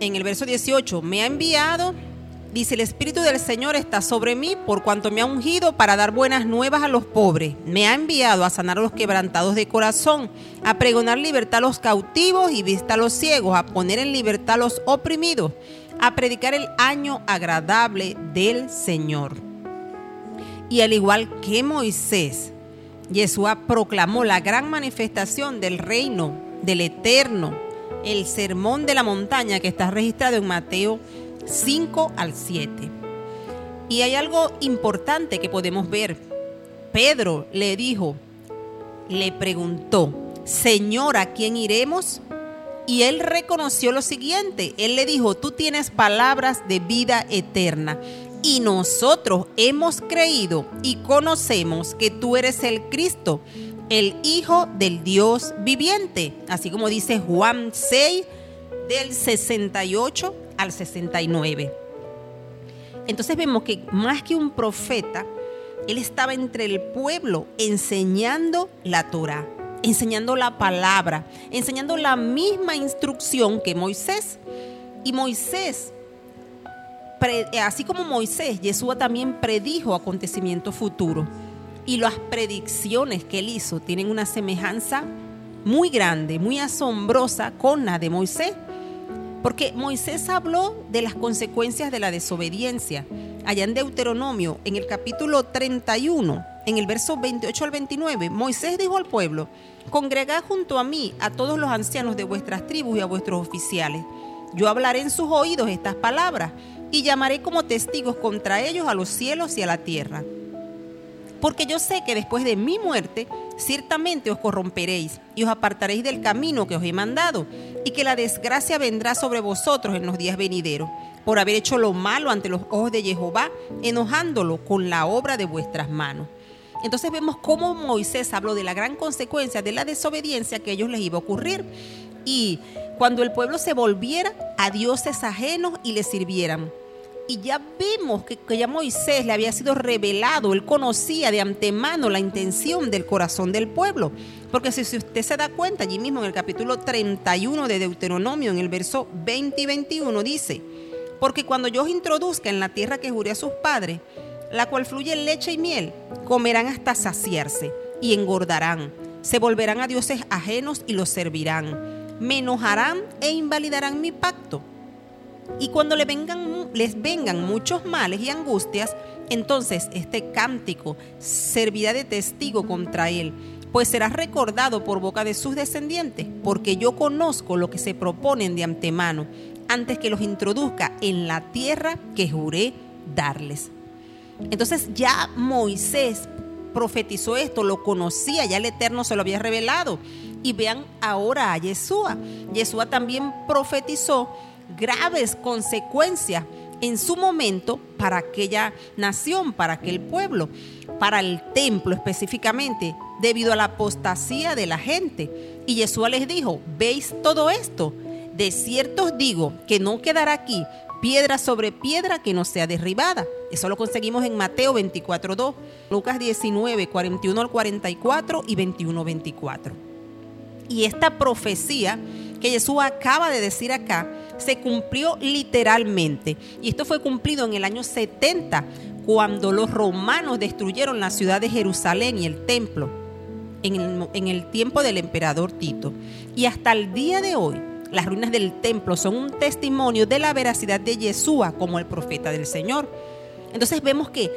en el verso 18, me ha enviado, dice, el Espíritu del Señor está sobre mí por cuanto me ha ungido para dar buenas nuevas a los pobres. Me ha enviado a sanar a los quebrantados de corazón, a pregonar libertad a los cautivos y vista a los ciegos, a poner en libertad a los oprimidos, a predicar el año agradable del Señor. Y al igual que Moisés, Yeshua proclamó la gran manifestación del reino del eterno, el sermón de la montaña que está registrado en Mateo 5 al 7. Y hay algo importante que podemos ver. Pedro le dijo, le preguntó, Señor, ¿a quién iremos? Y él reconoció lo siguiente, él le dijo, tú tienes palabras de vida eterna y nosotros hemos creído y conocemos que tú eres el Cristo, el Hijo del Dios viviente, así como dice Juan 6 del 68 al 69. Entonces vemos que más que un profeta, él estaba entre el pueblo enseñando la Torah, enseñando la palabra, enseñando la misma instrucción que Moisés. Y Moisés así como Moisés, Yeshua también predijo acontecimientos futuros. Y las predicciones que él hizo tienen una semejanza muy grande, muy asombrosa con la de Moisés. Porque Moisés habló de las consecuencias de la desobediencia. Allá en Deuteronomio, en el capítulo 31, en el verso 28 al 29, Moisés dijo al pueblo, congregad junto a mí a todos los ancianos de vuestras tribus y a vuestros oficiales. Yo hablaré en sus oídos estas palabras y llamaré como testigos contra ellos a los cielos y a la tierra. Porque yo sé que después de mi muerte, ciertamente os corromperéis y os apartaréis del camino que os he mandado, y que la desgracia vendrá sobre vosotros en los días venideros, por haber hecho lo malo ante los ojos de Jehová, enojándolo con la obra de vuestras manos. Entonces vemos cómo Moisés habló de la gran consecuencia de la desobediencia que a ellos les iba a ocurrir. Y cuando el pueblo se volviera a dioses ajenos y le sirvieran. Y ya vemos que, ya Moisés le había sido revelado, él conocía de antemano la intención del corazón del pueblo. Porque si, si usted se da cuenta, allí mismo en el capítulo 31 de Deuteronomio, en el verso 20 y 21, dice, porque cuando yo os introduzca en la tierra que juré a sus padres, la cual fluye leche y miel, comerán hasta saciarse y engordarán, se volverán a dioses ajenos y los servirán me enojarán e invalidarán mi pacto. Y cuando le vengan, les vengan muchos males y angustias, entonces este cántico servirá de testigo contra él, pues será recordado por boca de sus descendientes, porque yo conozco lo que se proponen de antemano, antes que los introduzca en la tierra que juré darles. Entonces ya Moisés profetizó esto, lo conocía, ya el Eterno se lo había revelado. Y vean ahora a Yeshua. Yeshua también profetizó graves consecuencias en su momento para aquella nación, para aquel pueblo, para el templo específicamente, debido a la apostasía de la gente. Y Yeshua les dijo, ¿veis todo esto? De cierto os digo que no quedará aquí piedra sobre piedra que no sea derribada. Eso lo conseguimos en Mateo 24.2, Lucas 19, 41 al 44 y 21, 24. Y esta profecía que Jesús acaba de decir acá se cumplió literalmente. Y esto fue cumplido en el año 70, cuando los romanos destruyeron la ciudad de Jerusalén y el templo, en el, tiempo del emperador Tito. Y hasta el día de hoy, las ruinas del templo son un testimonio de la veracidad de Yeshua como el profeta del Señor. Entonces vemos que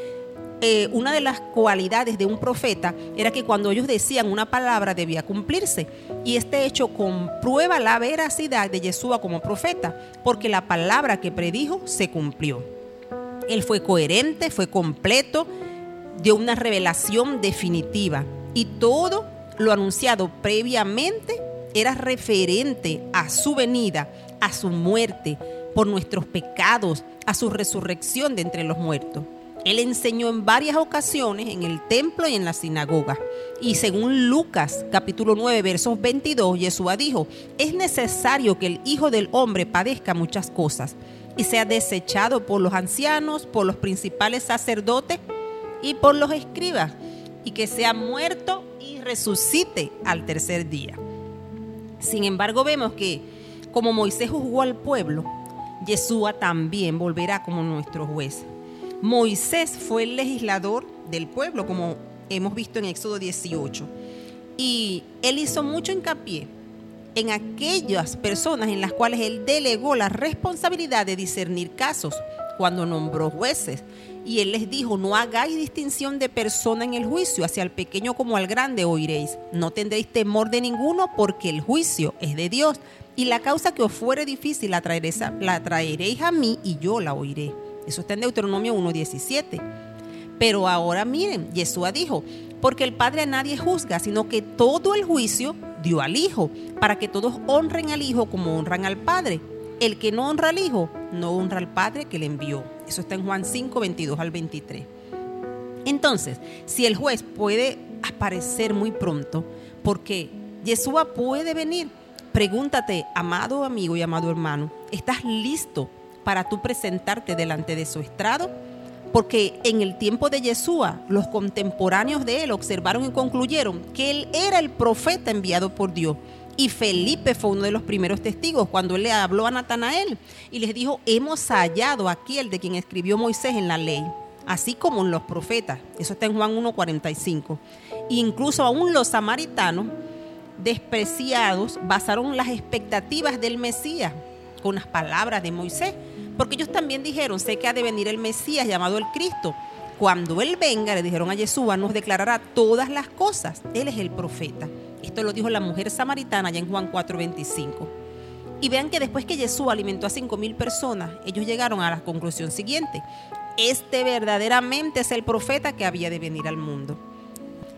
eh, una de las cualidades de un profeta era que cuando ellos decían una palabra debía cumplirse. Y este hecho comprueba la veracidad de Yeshua como profeta, porque la palabra que predijo se cumplió. Él fue coherente, fue completo, dio una revelación definitiva. Y todo lo anunciado previamente era referente a su venida, a su muerte por nuestros pecados, a su resurrección de entre los muertos. Él enseñó en varias ocasiones en el templo y en la sinagoga. Y según Lucas capítulo 9 versos 22, Yeshua dijo, es necesario que el Hijo del Hombre padezca muchas cosas y sea desechado por los ancianos, por los principales sacerdotes y por los escribas, y que sea muerto y resucite al tercer día. Sin embargo, vemos que como Moisés juzgó al pueblo, Yeshua también volverá como nuestro juez. Moisés fue el legislador del pueblo, como hemos visto en Éxodo 18. Y él hizo mucho hincapié en aquellas personas en las cuales él delegó la responsabilidad de discernir casos cuando nombró jueces. Y él les dijo, no hagáis distinción de persona en el juicio, hacia el pequeño como al grande oiréis. No tendréis temor de ninguno porque el juicio es de Dios. Y la causa que os fuere difícil la traeréis a, la traeréis a mí y yo la oiré. Eso está en Deuteronomio 1.17. Pero ahora miren, Yeshua dijo, porque el Padre a nadie juzga, sino que todo el juicio dio al Hijo, para que todos honren al Hijo como honran al Padre. El que no honra al Hijo, no honra al Padre que le envió. Eso está en Juan 5, 22 al 23. Entonces, si el juez puede aparecer muy pronto, porque Yeshua puede venir, pregúntate, amado amigo y amado hermano, ¿estás listo para tú presentarte delante de su estrado? Porque en el tiempo de Yeshua, los contemporáneos de él observaron y concluyeron que él era el profeta enviado por Dios y Felipe fue uno de los primeros testigos cuando él le habló a Natanael y les dijo, hemos hallado aquí el de quien escribió Moisés en la ley, así como en los profetas. Eso está en Juan 1.45. Incluso aún los samaritanos despreciados basaron las expectativas del Mesías con las palabras de Moisés, porque ellos también dijeron, sé que ha de venir el Mesías llamado el Cristo. Cuando Él venga, le dijeron a Yeshua, nos declarará todas las cosas. Él es el profeta. Esto lo dijo la mujer samaritana allá en Juan 4:25. Y vean que después que Jesús alimentó a cinco mil personas, ellos llegaron a la conclusión siguiente. Este verdaderamente es el profeta que había de venir al mundo.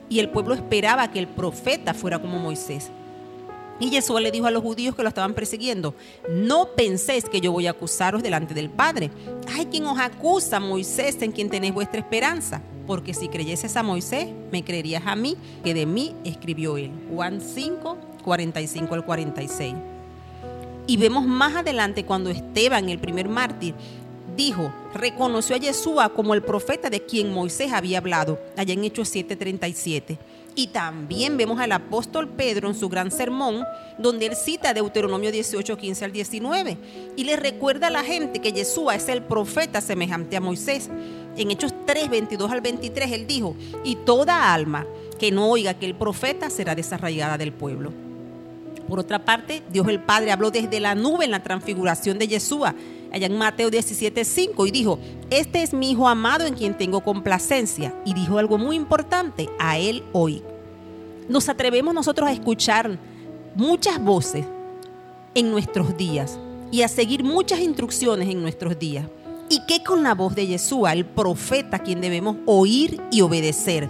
Y el pueblo esperaba que el profeta fuera como Moisés. Y Jesús le dijo a los judíos que lo estaban persiguiendo, no penséis que yo voy a acusaros delante del Padre. Hay quien os acusa, Moisés, en quien tenéis vuestra esperanza porque si creyeses a Moisés, me creerías a mí, que de mí escribió él. Juan 5, 45 al 46. Y vemos más adelante cuando Esteban, el primer mártir, dijo, reconoció a Yeshua como el profeta de quien Moisés había hablado, allá en Hechos 7:37. Y también vemos al apóstol Pedro en su gran sermón, donde él cita Deuteronomio 18, 15 al 19, y le recuerda a la gente que Yeshua es el profeta semejante a Moisés. En Hechos 3, 22 al 23, él dijo, y toda alma que no oiga que el profeta será desarraigada del pueblo. Por otra parte, Dios el Padre habló desde la nube en la transfiguración de Yeshua, allá en Mateo 17, 5, y dijo, este es mi Hijo amado en quien tengo complacencia. Y dijo algo muy importante, a él hoy. Nos atrevemos nosotros a escuchar muchas voces en nuestros días y a seguir muchas instrucciones en nuestros días. ¿Y qué con la voz de Yeshua, el profeta, quien debemos oír y obedecer?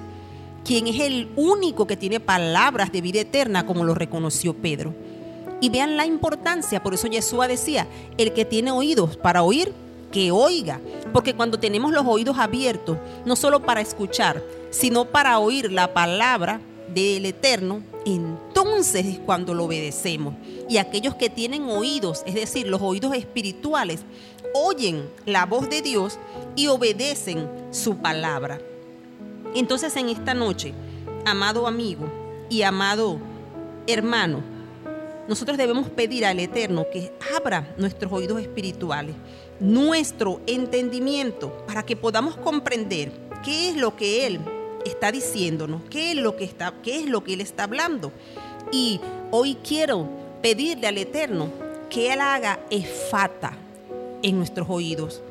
Quien es el único que tiene palabras de vida eterna, como lo reconoció Pedro. Y vean la importancia, por eso Yeshua decía, el que tiene oídos para oír, que oiga. Porque cuando tenemos los oídos abiertos, no solo para escuchar, sino para oír la palabra del Eterno, entonces es cuando lo obedecemos. Y aquellos que tienen oídos, es decir, los oídos espirituales, oyen la voz de Dios y obedecen su palabra. Entonces en esta noche, amado amigo y amado hermano, nosotros debemos pedir al Eterno que abra nuestros oídos espirituales, nuestro entendimiento, para que podamos comprender qué es lo que Él está diciéndonos, qué es lo que, está, qué es lo que Él está hablando. Y hoy quiero pedirle al Eterno que Él haga efata en nuestros oídos.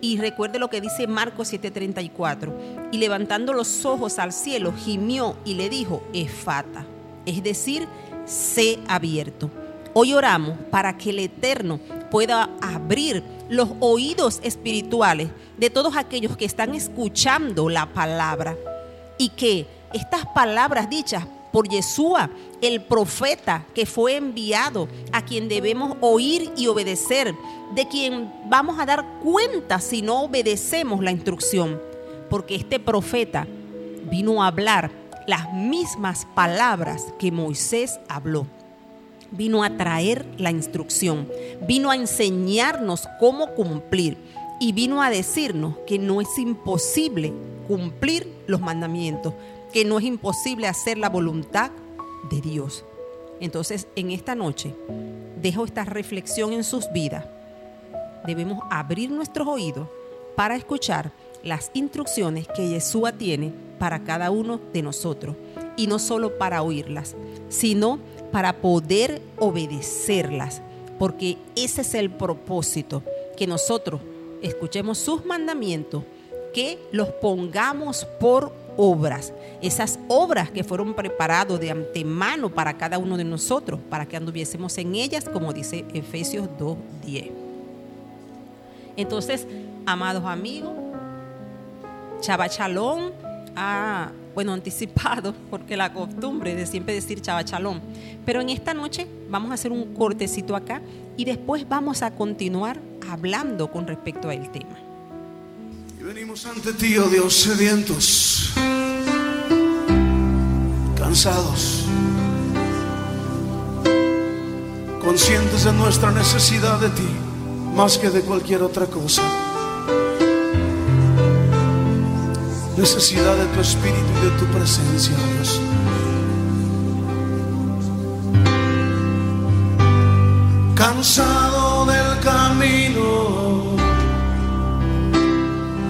Y recuerde lo que dice Marcos 7:34. Y levantando los ojos al cielo, gimió y le dijo, efata, es decir, sé abierto. Hoy oramos para que el Eterno pueda abrir los oídos espirituales de todos aquellos que están escuchando la palabra y que estas palabras dichas por Yeshua, el profeta que fue enviado, a quien debemos oír y obedecer, de quien vamos a dar cuenta si no obedecemos la instrucción. Porque este profeta vino a hablar las mismas palabras que Moisés habló. Vino a traer la instrucción, vino a enseñarnos cómo cumplir y vino a decirnos que no es imposible cumplir los mandamientos, que no es imposible hacer la voluntad de Dios. Entonces, en esta noche, dejo esta reflexión en sus vidas debemos abrir nuestros oídos para escuchar las instrucciones que Yeshua tiene para cada uno de nosotros. Y no solo para oírlas, sino para poder obedecerlas. Porque ese es el propósito, que nosotros escuchemos sus mandamientos, que los pongamos por obras, esas obras que fueron preparadas de antemano para cada uno de nosotros, para que anduviésemos en ellas, como dice Efesios 2.10. Entonces, amados amigos, Chabachalón ha, bueno, anticipado, porque la costumbre de siempre decir Chabachalón. Pero en esta noche vamos a hacer un cortecito acá y después vamos a continuar hablando con respecto al tema. Y venimos ante ti, oh Dios, sedientos, cansados, conscientes de nuestra necesidad de ti, más que de cualquier otra cosa. Necesidad de tu espíritu y de tu presencia, Dios. Cansado del camino,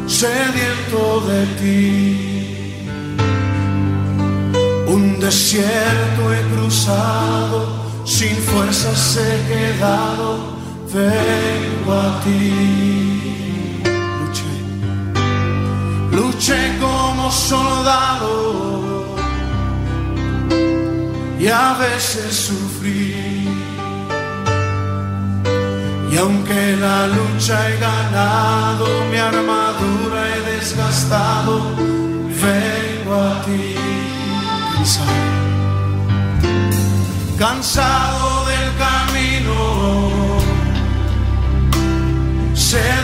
sediento de ti. Un desierto he cruzado, sin fuerzas he quedado, vengo a ti. Luché, como soldado y a veces sufrí. Y aunque la lucha he ganado, mi armadura he desgastado, vengo a ti cansado, cansado del camino, sediento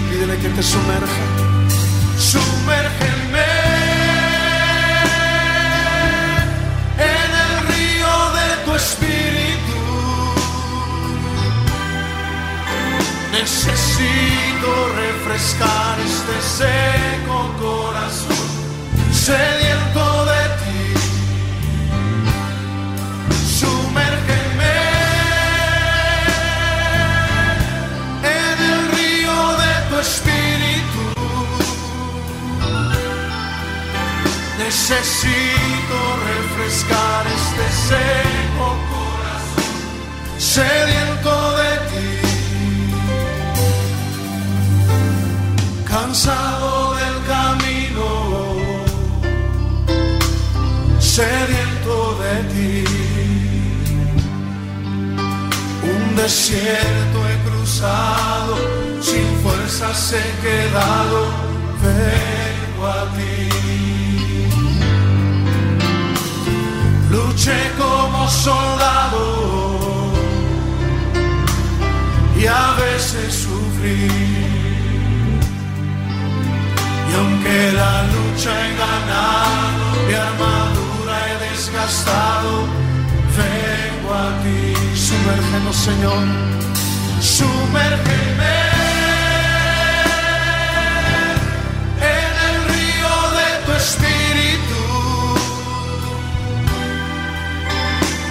Pídele que te sumerja. Sumérgeme en el río de tu espíritu. Necesito refrescar este seco corazón, sediento de Necesito refrescar este seco corazón, sediento de ti. cansado del camino, sediento de ti. Un desierto he cruzado, sin fuerzas he quedado, vengo a ti. Luché como soldado y a veces sufrí. Y aunque la lucha he ganado, mi armadura he desgastado, vengo a ti. Sumérgenos, Señor, sumérgeme en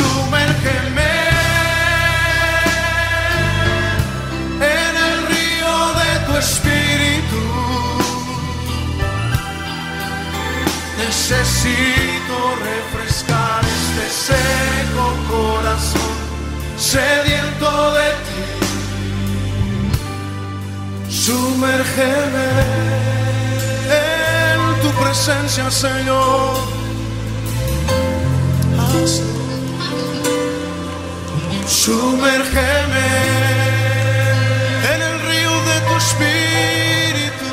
Sumérgeme en el río de tu espíritu. Necesito refrescar este seco corazón, sediento de ti. Sumérgeme en tu presencia, Señor. Sumérgeme en el río de tu espíritu.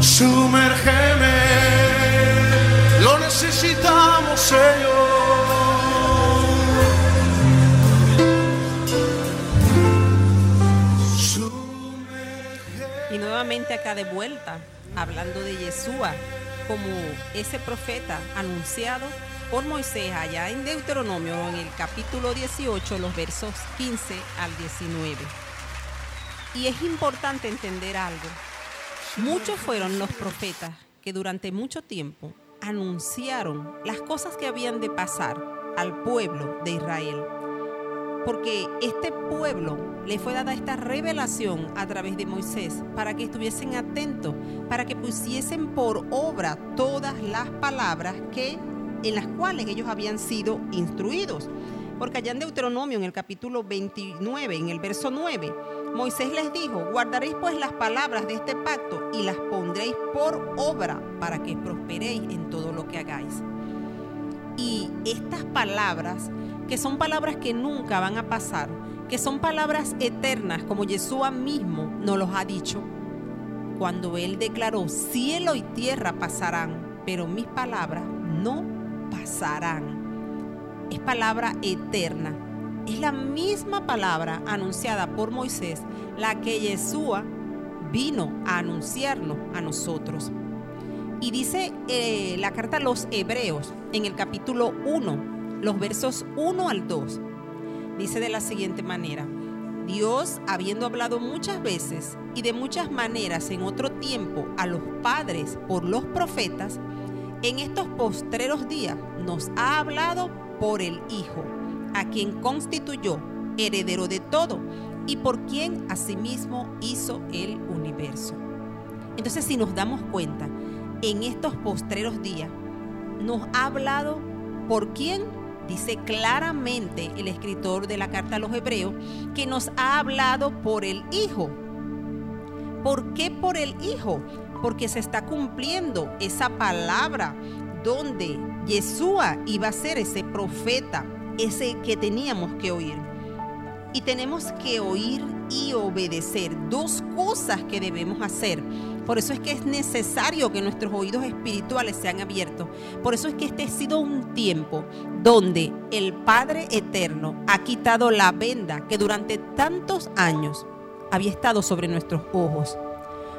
Sumérgeme, lo necesitamos, Señor. Y nuevamente acá de vuelta, hablando de Yeshua como ese profeta anunciado por Moisés allá en Deuteronomio, en el capítulo 18, los versos 15 al 19. Y es importante entender algo. Muchos fueron los profetas que durante mucho tiempo anunciaron las cosas que habían de pasar al pueblo de Israel. Porque este pueblo le fue dada esta revelación a través de Moisés para que estuviesen atentos, para que pusiesen por obra todas las palabras que en las cuales ellos habían sido instruidos. Porque allá en Deuteronomio, en el capítulo 29, en el verso 9, Moisés les dijo, guardaréis pues las palabras de este pacto y las pondréis por obra para que prosperéis en todo lo que hagáis. Y estas palabras, que son palabras que nunca van a pasar, que son palabras eternas, como Yeshua mismo nos los ha dicho, cuando Él declaró, cielo y tierra pasarán, pero mis palabras no pasarán. Es palabra eterna. Es la misma palabra anunciada por Moisés, la que Yeshua vino a anunciarnos a nosotros. Y dice eh, la carta a los Hebreos en el capítulo 1, los versos 1 al 2. Dice de la siguiente manera, Dios, habiendo hablado muchas veces y de muchas maneras en otro tiempo a los padres por los profetas, en estos postreros días nos ha hablado por el Hijo, a quien constituyó heredero de todo y por quien asimismo hizo el universo. Entonces, si nos damos cuenta, en estos postreros días nos ha hablado por quién dice claramente el escritor de la carta a los hebreos que nos ha hablado por el Hijo. ¿Por qué por el Hijo? Porque se está cumpliendo esa palabra donde Yeshua iba a ser ese profeta, ese que teníamos que oír. Y tenemos que oír y obedecer. Dos cosas que debemos hacer. Por eso es que es necesario que nuestros oídos espirituales sean abiertos. Por eso es que este ha sido un tiempo donde el Padre Eterno ha quitado la venda que durante tantos años había estado sobre nuestros ojos.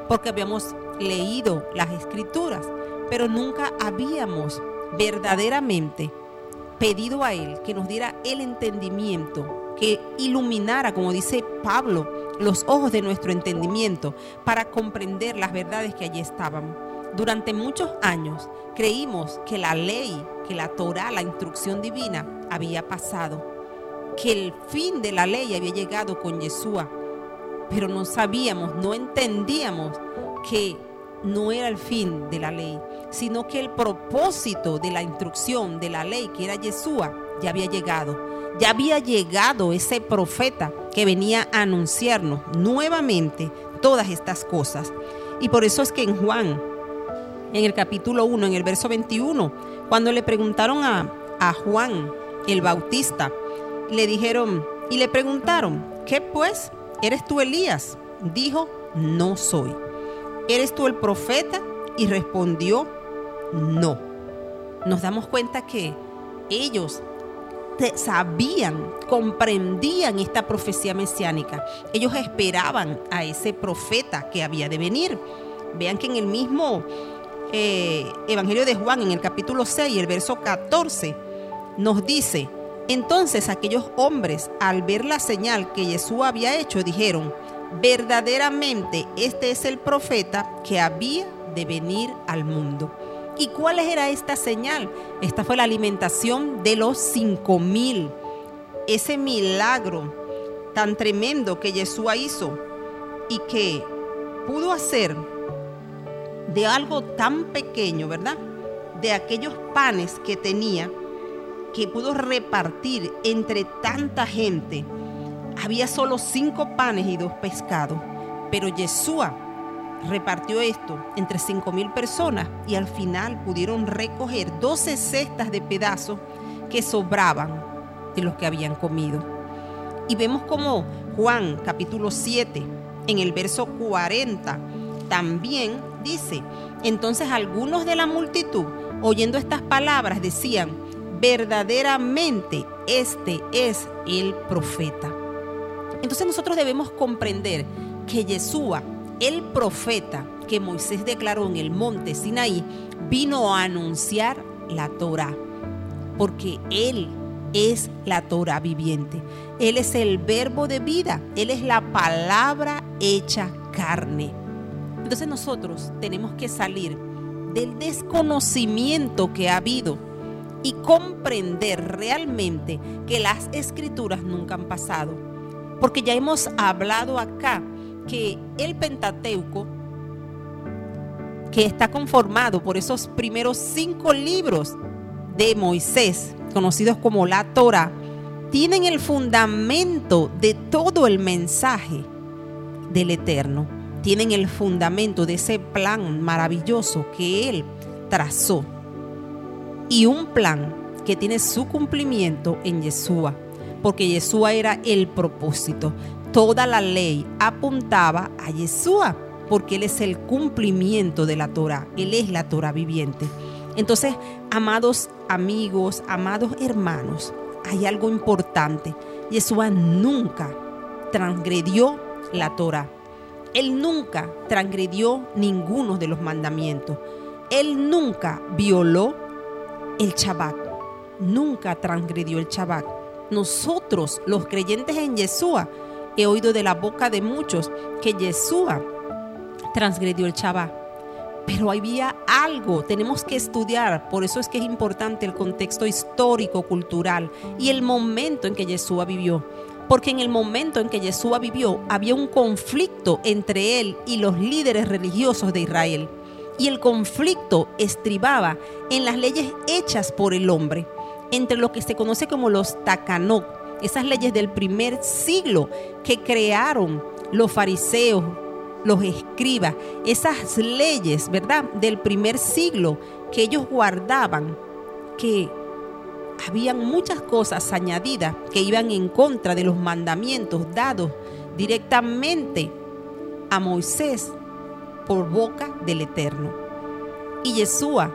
Porque habíamos leído las escrituras, pero nunca habíamos verdaderamente pedido a Él que nos diera el entendimiento que iluminara, como dice Pablo, los ojos de nuestro entendimiento para comprender las verdades que allí estaban. Durante muchos años creímos que la ley, que la Torah, la instrucción divina había pasado, que el fin de la ley había llegado con Yeshua, pero no sabíamos, no entendíamos que no era el fin de la ley, sino que el propósito de la instrucción de la ley, que era Yeshua, ya había llegado ya había llegado ese profeta que venía a anunciarnos nuevamente todas estas cosas. Y por eso es que en Juan, en el capítulo 1, en el verso 21, cuando le preguntaron a, a Juan el Bautista, le dijeron y le preguntaron, ¿qué pues? ¿Eres tú Elías? Dijo, no soy. ¿Eres tú el profeta? Y respondió, no. Nos damos cuenta que ellos sabían, comprendían esta profecía mesiánica. Ellos esperaban a ese profeta que había de venir. Vean que en el mismo eh, Evangelio de Juan, en el capítulo 6, el verso 14, nos dice, entonces aquellos hombres, al ver la señal que Jesús había hecho, dijeron, verdaderamente este es el profeta que había de venir al mundo. ¿Y cuál era esta señal? Esta fue la alimentación de los cinco mil. Ese milagro tan tremendo que Yeshua hizo y que pudo hacer de algo tan pequeño, ¿verdad? De aquellos panes que tenía, que pudo repartir entre tanta gente. Había solo cinco panes y dos pescados, pero Yeshua repartió esto entre cinco mil personas y al final pudieron recoger 12 cestas de pedazos que sobraban de los que habían comido. Y vemos como Juan capítulo 7, en el verso 40, también dice, entonces algunos de la multitud, oyendo estas palabras, decían, verdaderamente este es el profeta. Entonces nosotros debemos comprender que Yeshua, el profeta que Moisés declaró en el monte Sinaí, vino a anunciar la Torah, porque él es la Torah viviente. Él es el verbo de vida, él es la palabra hecha carne. Entonces nosotros tenemos que salir del desconocimiento que ha habido y comprender realmente que las escrituras nunca han pasado. Porque ya hemos hablado acá que el Pentateuco, que está conformado por esos primeros cinco libros de Moisés, conocidos como la Torah, tienen el fundamento de todo el mensaje del Eterno. Tienen el fundamento de ese plan maravilloso que Él trazó. Y un plan que tiene su cumplimiento en Yeshua, porque Yeshua era el propósito. Toda la ley apuntaba a Yeshua, porque Él es el cumplimiento de la Torah. Él es la Torah viviente. Entonces, amados amigos, amados hermanos, hay algo importante. Yeshua nunca transgredió la Torah. Él nunca transgredió ninguno de los mandamientos. Él nunca violó el Shabbat. Nunca transgredió el Shabbat. Nosotros, los creyentes en Yeshua, he oído de la boca de muchos que Yeshua transgredió el Shabbat. Pero había algo, tenemos que estudiar, por eso es que es importante el contexto histórico, cultural y el momento en que Yeshua vivió. Porque en el momento en que Yeshua vivió había un conflicto entre él y los líderes religiosos de Israel. Y el conflicto estribaba en las leyes hechas por el hombre, entre lo que se conoce como los takanot, esas leyes del primer siglo que crearon los fariseos, los escribas, esas leyes, ¿verdad? Del primer siglo que ellos guardaban, que habían muchas cosas añadidas que iban en contra de los mandamientos dados directamente a Moisés por boca del Eterno. Y Yeshua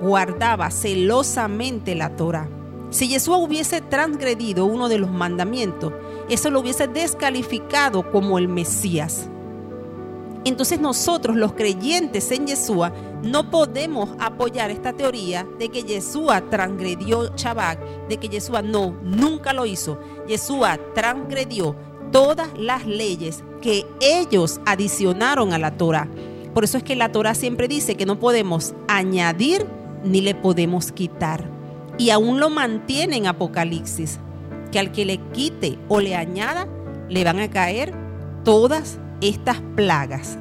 guardaba celosamente la Torah. Si Yeshua hubiese transgredido uno de los mandamientos, eso lo hubiese descalificado como el Mesías. Entonces nosotros los creyentes en Yeshua no podemos apoyar esta teoría de que Yeshua transgredió Shabbat, de que Yeshua no, nunca lo hizo. Yeshua transgredió todas las leyes que ellos adicionaron a la Torah. Por eso es que la Torah siempre dice que no podemos añadir ni le podemos quitar. Y aún lo mantiene en Apocalipsis, que al que le quite o le añada, le van a caer todas estas plagas.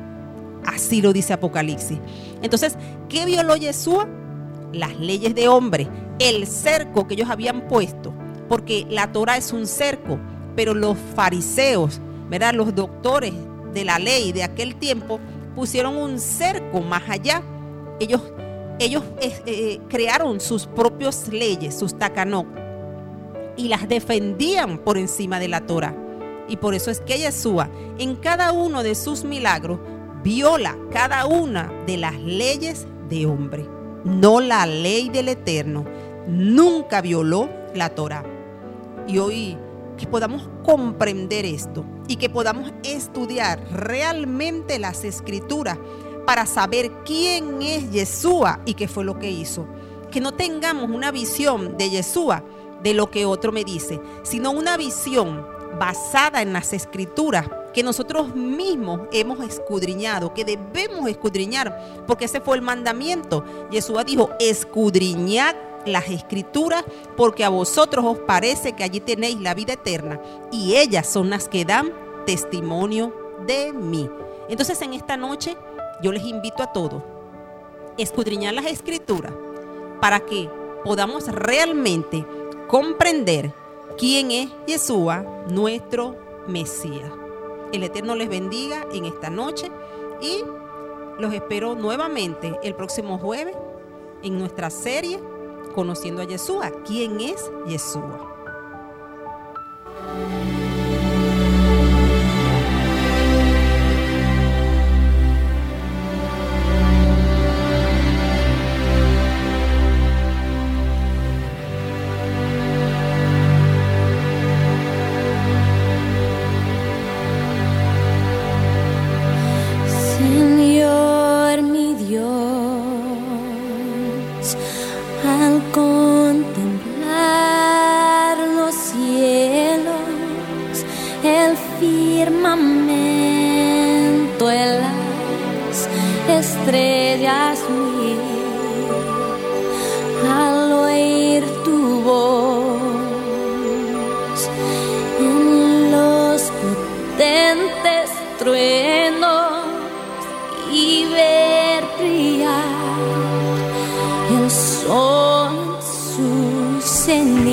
Así lo dice Apocalipsis. Entonces, ¿qué violó Yeshua? Las leyes de hombre, el cerco que ellos habían puesto, porque la Torah es un cerco, pero los fariseos, ¿verdad? Los doctores de la ley de aquel tiempo pusieron un cerco más allá. Ellos, ellos eh, eh, crearon sus propias leyes, sus takanot, y las defendían por encima de la Torah. Y por eso es que Yeshua en cada uno de sus milagros viola cada una de las leyes de hombre, no la ley del Eterno. Nunca violó la Torah. Y hoy que podamos comprender esto y que podamos estudiar realmente las escrituras para saber quién es Yeshua y qué fue lo que hizo. Que no tengamos una visión de Yeshua de lo que otro me dice, sino una visión basada en las escrituras que nosotros mismos hemos escudriñado, que debemos escudriñar, porque ese fue el mandamiento. Jesús dijo, escudriñad las escrituras, porque a vosotros os parece que allí tenéis la vida eterna, y ellas son las que dan testimonio de mí. Entonces en esta noche yo les invito a todos, escudriñar las escrituras, para que podamos realmente comprender quién es Yeshua, nuestro Mesías. El Eterno les bendiga en esta noche y los espero nuevamente el próximo jueves en nuestra serie Conociendo a Yeshua. ¿Quién es Yeshua? El sol en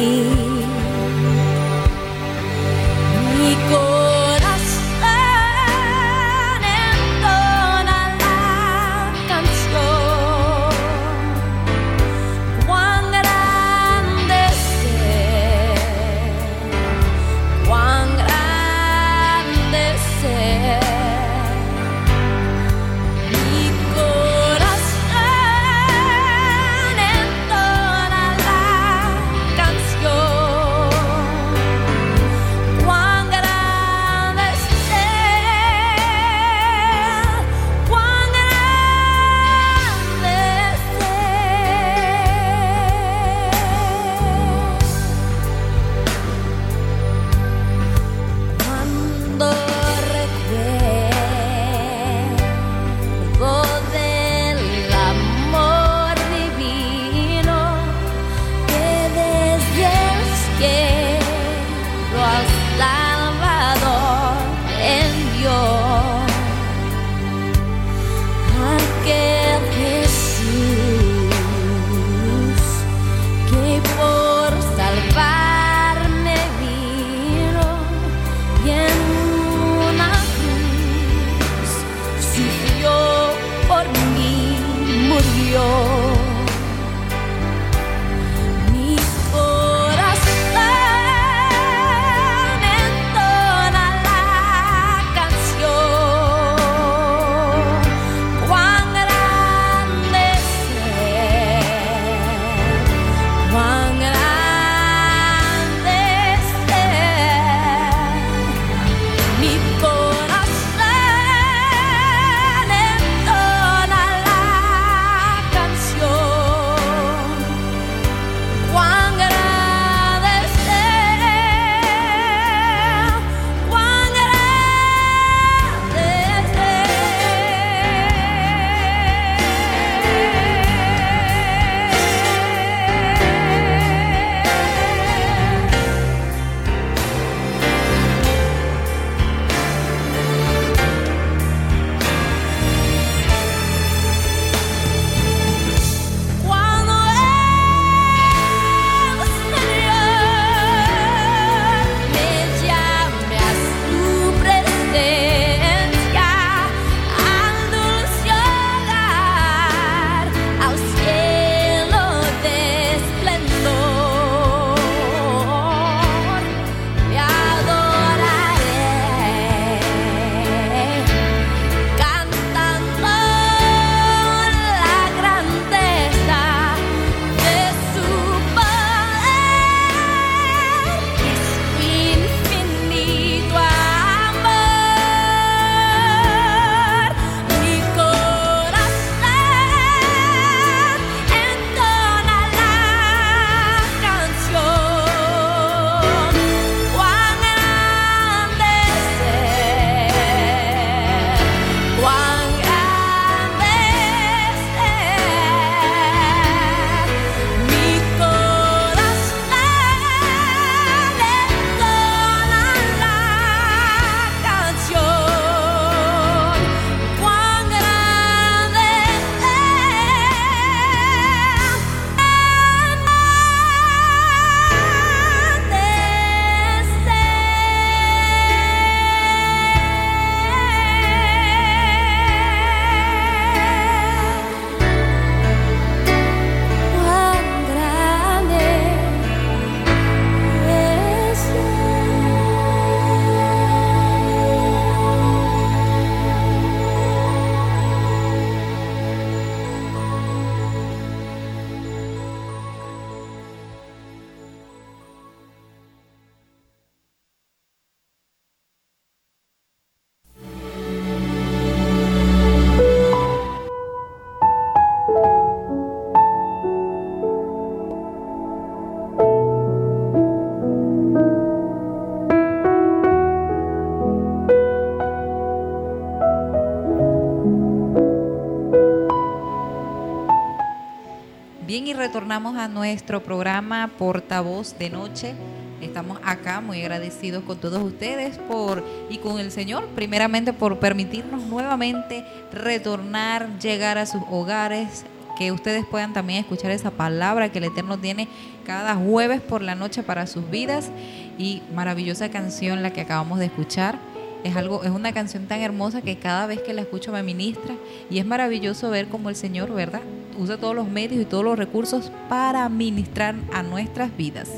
retornamos a nuestro programa Portavoz de Noche. Estamos acá muy agradecidos con todos ustedes por y con el Señor, primeramente por permitirnos nuevamente retornar, llegar a sus hogares, que ustedes puedan también escuchar esa palabra que el Eterno tiene cada jueves por la noche para sus vidas y maravillosa canción la que acabamos de escuchar. Es algo es una canción tan hermosa que cada vez que la escucho me ministra y es maravilloso ver cómo el Señor, ¿verdad? Usa todos los medios y todos los recursos para ministrar a nuestras vidas.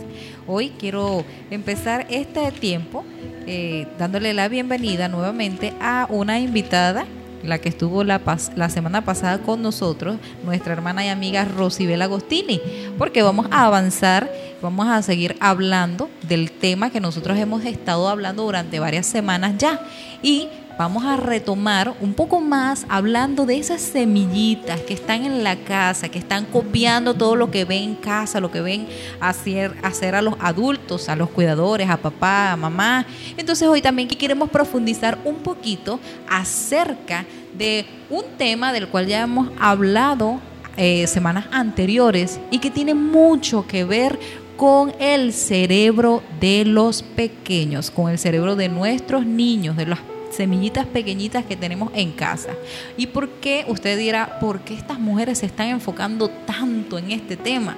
Hoy quiero empezar este tiempo eh, dándole la bienvenida nuevamente a una invitada la que estuvo la, pas- la semana pasada con nosotros, nuestra hermana y amiga Rosibel Agostini, porque vamos a avanzar, vamos a seguir hablando del tema que nosotros hemos estado hablando durante varias semanas ya. Y vamos a retomar un poco más hablando de esas semillitas que están en la casa, que están copiando todo lo que ven en casa, lo que ven hacer, a los adultos, a los cuidadores, a papá, a mamá. Entonces hoy también queremos profundizar un poquito acerca de un tema del cual ya hemos hablado eh, semanas anteriores y que tiene mucho que ver con el cerebro de los pequeños, con el cerebro de nuestros niños, de las semillitas pequeñitas que tenemos en casa. ¿Y por qué? Usted dirá, ¿por qué estas mujeres se están enfocando tanto en este tema?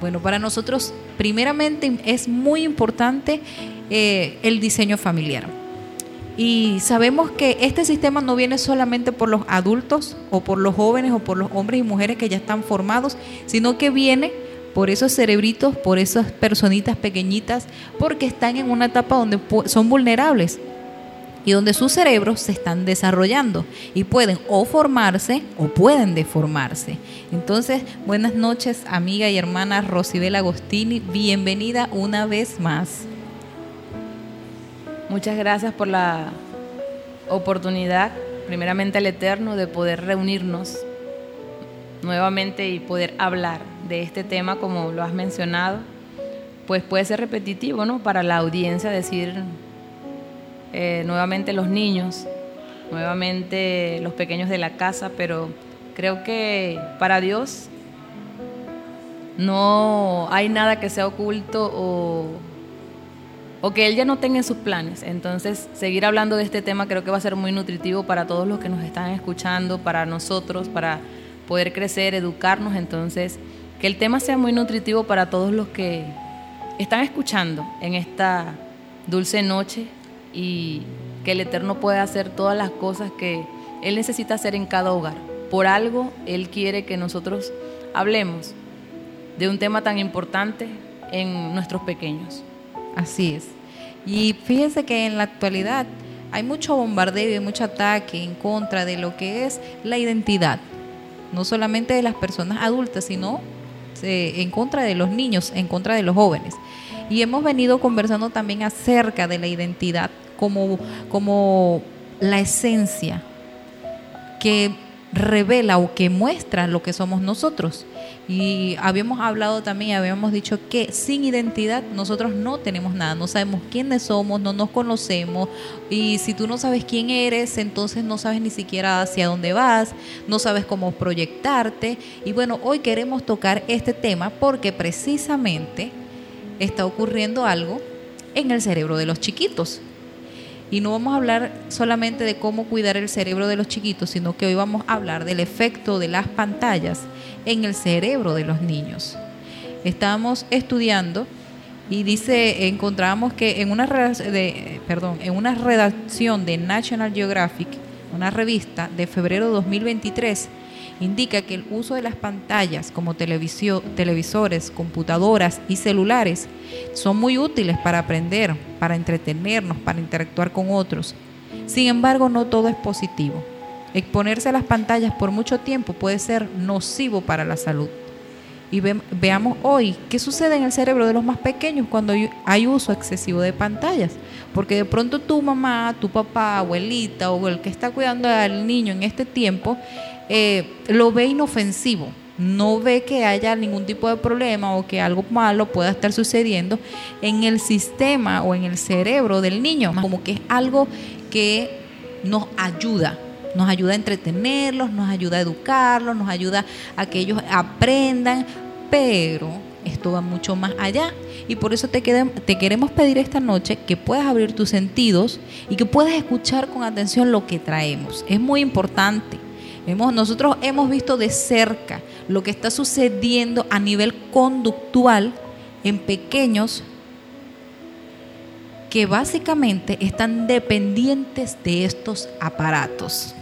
Bueno, para nosotros primeramente es muy importante eh, el diseño familiar. Y sabemos que este sistema no viene solamente por los adultos o por los jóvenes o por los hombres y mujeres que ya están formados, sino que viene por esos cerebritos, por esas personitas pequeñitas, porque están en una etapa donde son vulnerables y donde sus cerebros se están desarrollando y pueden o formarse o pueden deformarse. Entonces, buenas noches, amiga y hermana Rosibel Agostini, bienvenida una vez más. Muchas gracias por la oportunidad, primeramente al Eterno, de poder reunirnos nuevamente y poder hablar de este tema como lo has mencionado. Pues puede ser repetitivo, ¿no? Para la audiencia decir eh, nuevamente los niños, nuevamente los pequeños de la casa, pero creo que para Dios no hay nada que sea oculto o o que él ya no tenga en sus planes. Entonces, seguir hablando de este tema creo que va a ser muy nutritivo para todos los que nos están escuchando, para nosotros, para poder crecer, educarnos. Entonces, que el tema sea muy nutritivo para todos los que están escuchando en esta dulce noche y que el Eterno pueda hacer todas las cosas que Él necesita hacer en cada hogar. Por algo, Él quiere que nosotros hablemos de un tema tan importante en nuestros pequeños. Así es. Y fíjense que en la actualidad hay mucho bombardeo y mucho ataque en contra de lo que es la identidad, no solamente de las personas adultas, sino eh, en contra de los niños, en contra de los jóvenes. Y hemos venido conversando también acerca de la identidad como, como la esencia que revela o que muestra lo que somos nosotros. Y habíamos hablado también, habíamos dicho que sin identidad nosotros no tenemos nada, no sabemos quiénes somos, no nos conocemos y si tú no sabes quién eres, entonces no sabes ni siquiera hacia dónde vas, no sabes cómo proyectarte. Y bueno, hoy queremos tocar este tema porque precisamente está ocurriendo algo en el cerebro de los chiquitos. Y no vamos a hablar solamente de cómo cuidar el cerebro de los chiquitos, sino que hoy vamos a hablar del efecto de las pantallas en el cerebro de los niños. Estamos estudiando y dice, encontramos que en una, de, perdón, en una redacción de National Geographic, una revista de febrero de 2023, indica que el uso de las pantallas como televisores, computadoras y celulares son muy útiles para aprender, para entretenernos, para interactuar con otros. Sin embargo, no todo es positivo. Exponerse a las pantallas por mucho tiempo puede ser nocivo para la salud. Y ve- veamos hoy qué sucede en el cerebro de los más pequeños cuando hay uso excesivo de pantallas. Porque de pronto tu mamá, tu papá, abuelita o el que está cuidando al niño en este tiempo eh, lo ve inofensivo. No ve que haya ningún tipo de problema o que algo malo pueda estar sucediendo en el sistema o en el cerebro del niño. Como que es algo que nos ayuda, nos ayuda a entretenerlos, nos ayuda a educarlos, nos ayuda a que ellos aprendan, Pero esto va mucho más allá y por eso te, te queremos pedir esta noche que puedas abrir tus sentidos y que puedas escuchar con atención lo que traemos. Es muy importante. Hemos, nosotros hemos visto de cerca lo que está sucediendo a nivel conductual en pequeños que básicamente están dependientes de estos aparatos.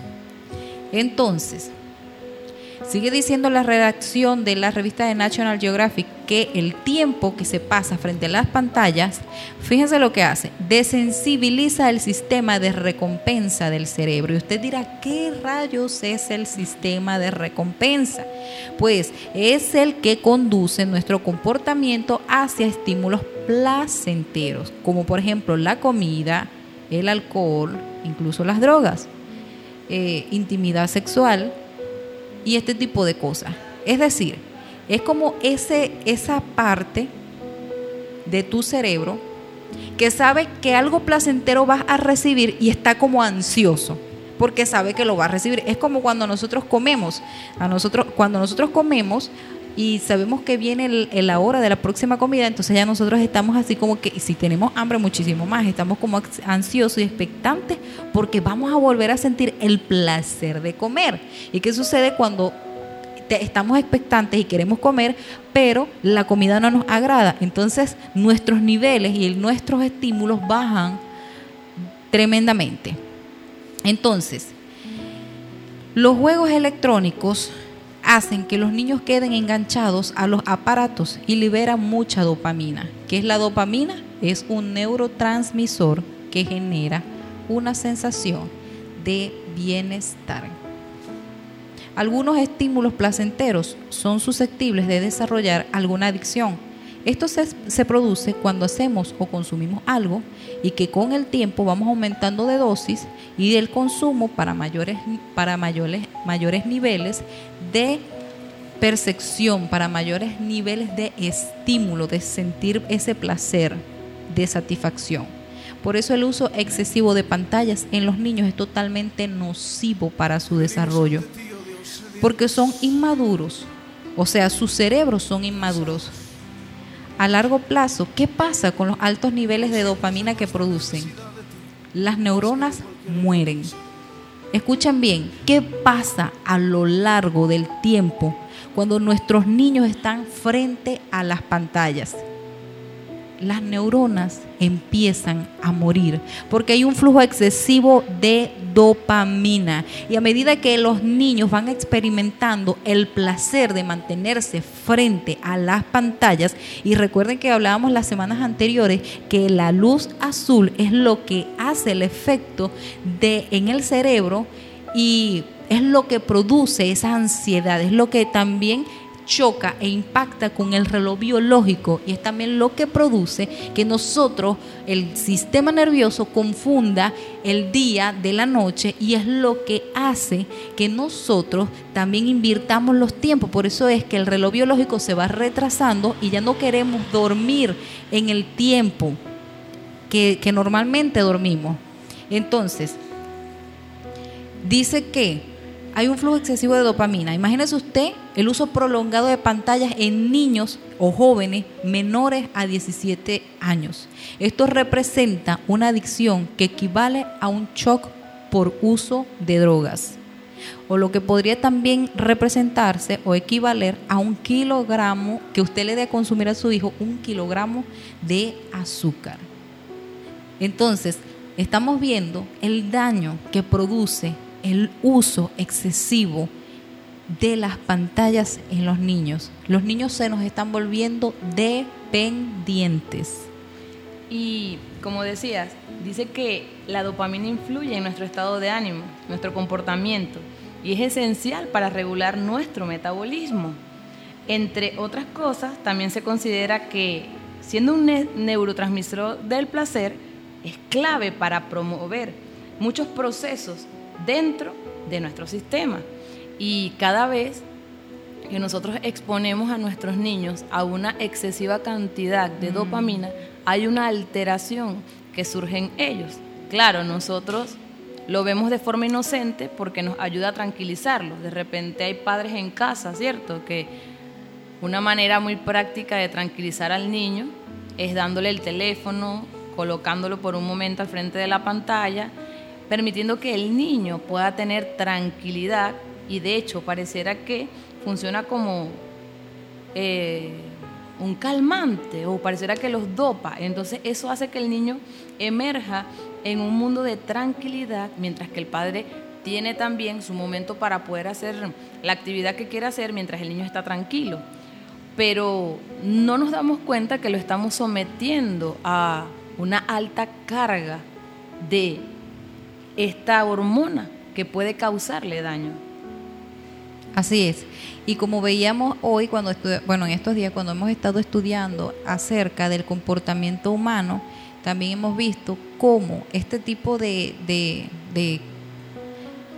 Entonces, Sigue diciendo la redacción de la revista de National Geographic que el tiempo que se pasa frente a las pantallas, fíjense lo que hace, desensibiliza el sistema de recompensa del cerebro. Y usted dirá, ¿qué rayos es el sistema de recompensa? Pues es el que conduce nuestro comportamiento hacia estímulos placenteros, como por ejemplo la comida, el alcohol, incluso las drogas, eh, intimidad sexual, y este tipo de cosas. Es decir, es como ese, esa parte de tu cerebro que sabe que algo placentero vas a recibir y está como ansioso porque sabe que lo va a recibir. Es como cuando nosotros comemos. A nosotros, cuando nosotros comemos y sabemos que viene el- el- la hora de la próxima comida, entonces ya nosotros estamos así como que, si tenemos hambre muchísimo más, estamos como ansiosos y expectantes porque vamos a volver a sentir el placer de comer. ¿Y qué sucede cuando estamos expectantes y queremos comer, pero la comida no nos agrada? Entonces nuestros niveles y nuestros estímulos bajan tremendamente. Entonces, los juegos electrónicos hacen que los niños queden enganchados a los aparatos y liberan mucha dopamina. ¿Qué es la dopamina? Es un neurotransmisor que genera una sensación de bienestar. Algunos estímulos placenteros son susceptibles de desarrollar alguna adicción. Esto se, se produce cuando hacemos o consumimos algo y que con el tiempo vamos aumentando de dosis y del consumo para mayores, para mayores, mayores niveles de percepción, para mayores niveles de estímulo, de sentir ese placer, de satisfacción. Por eso el uso excesivo de pantallas en los niños es totalmente nocivo para su desarrollo, porque son inmaduros, o sea, sus cerebros son inmaduros. A largo plazo, ¿qué pasa con los altos niveles de dopamina que producen? Las neuronas mueren. Escuchen bien, ¿qué pasa a lo largo del tiempo cuando nuestros niños están frente a las pantallas? Las neuronas empiezan a morir porque hay un flujo excesivo de dopamina. Y a medida que los niños van experimentando el placer de mantenerse frente a las pantallas y recuerden que hablábamos las semanas anteriores que la luz azul es lo que hace el efecto de en el cerebro y es lo que produce esa ansiedad, es lo que también choca e impacta con el reloj biológico y es también lo que produce que nosotros, el sistema nervioso, confunda el día de la noche y es lo que hace que nosotros también invirtamos los tiempos. Por eso es que el reloj biológico se va retrasando y ya no queremos dormir en el tiempo que, que normalmente dormimos. Entonces, dice que hay un flujo excesivo de dopamina. Imagínese usted el uso prolongado de pantallas en niños o jóvenes menores a 17 años. Esto representa una adicción que equivale a un shock por uso de drogas. O lo que podría también representarse o equivaler a un kilogramo que usted le dé a consumir a su hijo, un kilogramo de azúcar. Entonces, estamos viendo el daño que produce el uso excesivo de las pantallas en los niños. Los niños se nos están volviendo dependientes. Y como decías, dice que la dopamina influye en nuestro estado de ánimo, nuestro comportamiento, y es esencial para regular nuestro metabolismo. Entre otras cosas, también se considera que siendo un ne- neurotransmisor del placer, es clave para promover muchos procesos dentro de nuestro sistema. Y cada vez que nosotros exponemos a nuestros niños a una excesiva cantidad de dopamina, hay una alteración que surge en ellos. Claro, nosotros lo vemos de forma inocente porque nos ayuda a tranquilizarlos. De repente hay padres en casa, ¿cierto? Que Una manera muy práctica de tranquilizar al niño es dándole el teléfono, colocándolo por un momento al frente de la pantalla, permitiendo que el niño pueda tener tranquilidad y de hecho pareciera que funciona como eh, un calmante o pareciera que los dopa. Entonces eso hace que el niño emerja en un mundo de tranquilidad, mientras que el padre tiene también su momento para poder hacer la actividad que quiere hacer mientras el niño está tranquilo. Pero no nos damos cuenta que lo estamos sometiendo a una alta carga de esta hormona que puede causarle daño. Así es. Y como veíamos hoy, cuando bueno, en estos días, cuando hemos estado estudiando acerca del comportamiento humano, también hemos visto cómo este tipo de, de, de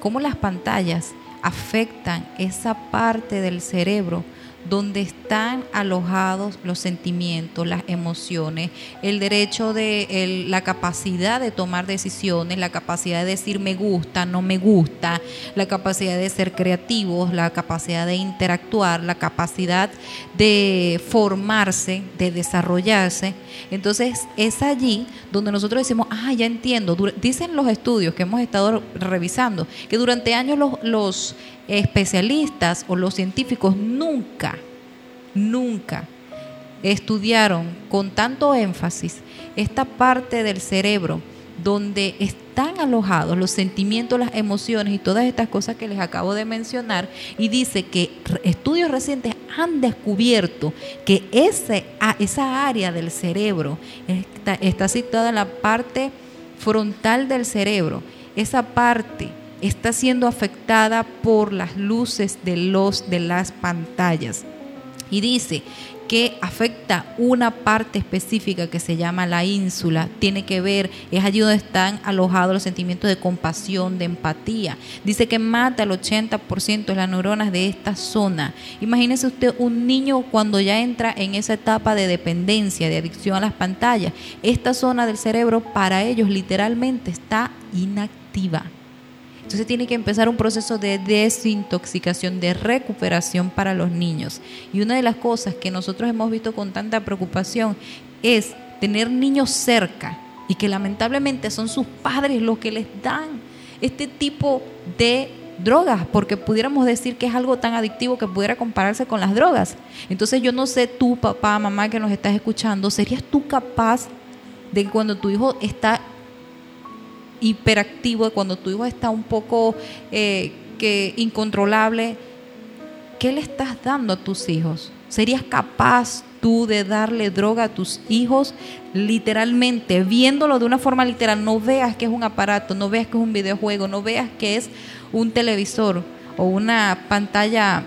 cómo las pantallas afectan esa parte del cerebro donde están alojados los sentimientos, las emociones, el derecho de la capacidad de tomar decisiones, la capacidad de decir me gusta, no me gusta, la capacidad de ser creativos, la capacidad de interactuar, la capacidad de formarse, de desarrollarse. Entonces es allí donde nosotros decimos, ah, ya entiendo. Dicen los estudios que hemos estado revisando que durante años los, los especialistas o los científicos nunca, nunca estudiaron con tanto énfasis esta parte del cerebro donde están alojados los sentimientos, las emociones y todas estas cosas que les acabo de mencionar y dice que estudios recientes han descubierto que ese, esa área del cerebro está, está situada en la parte frontal del cerebro. Esa parte está siendo afectada por las luces de los de las pantallas y dice que afecta una parte específica que se llama la ínsula, tiene que ver, es allí donde están alojados los sentimientos de compasión, de empatía. Dice que mata el 80% de las neuronas de esta zona. Imagínese usted un niño cuando ya entra en esa etapa de dependencia, de adicción a las pantallas. Esta zona del cerebro para ellos literalmente está inactiva. Entonces tiene que empezar un proceso de desintoxicación, de recuperación para los niños. Y una de las cosas que nosotros hemos visto con tanta preocupación es tener niños cerca y que lamentablemente son sus padres los que les dan este tipo de drogas, porque pudiéramos decir que es algo tan adictivo que pudiera compararse con las drogas. Entonces yo no sé tú, papá, mamá, que nos estás escuchando, ¿serías tú capaz de que cuando tu hijo está hiperactivo, cuando tu hijo está un poco eh, que incontrolable, ¿qué le estás dando a tus hijos? ¿Serías capaz tú de darle droga a tus hijos literalmente, viéndolo de una forma literal? No veas que es un aparato, no veas que es un videojuego, no veas que es un televisor o una pantalla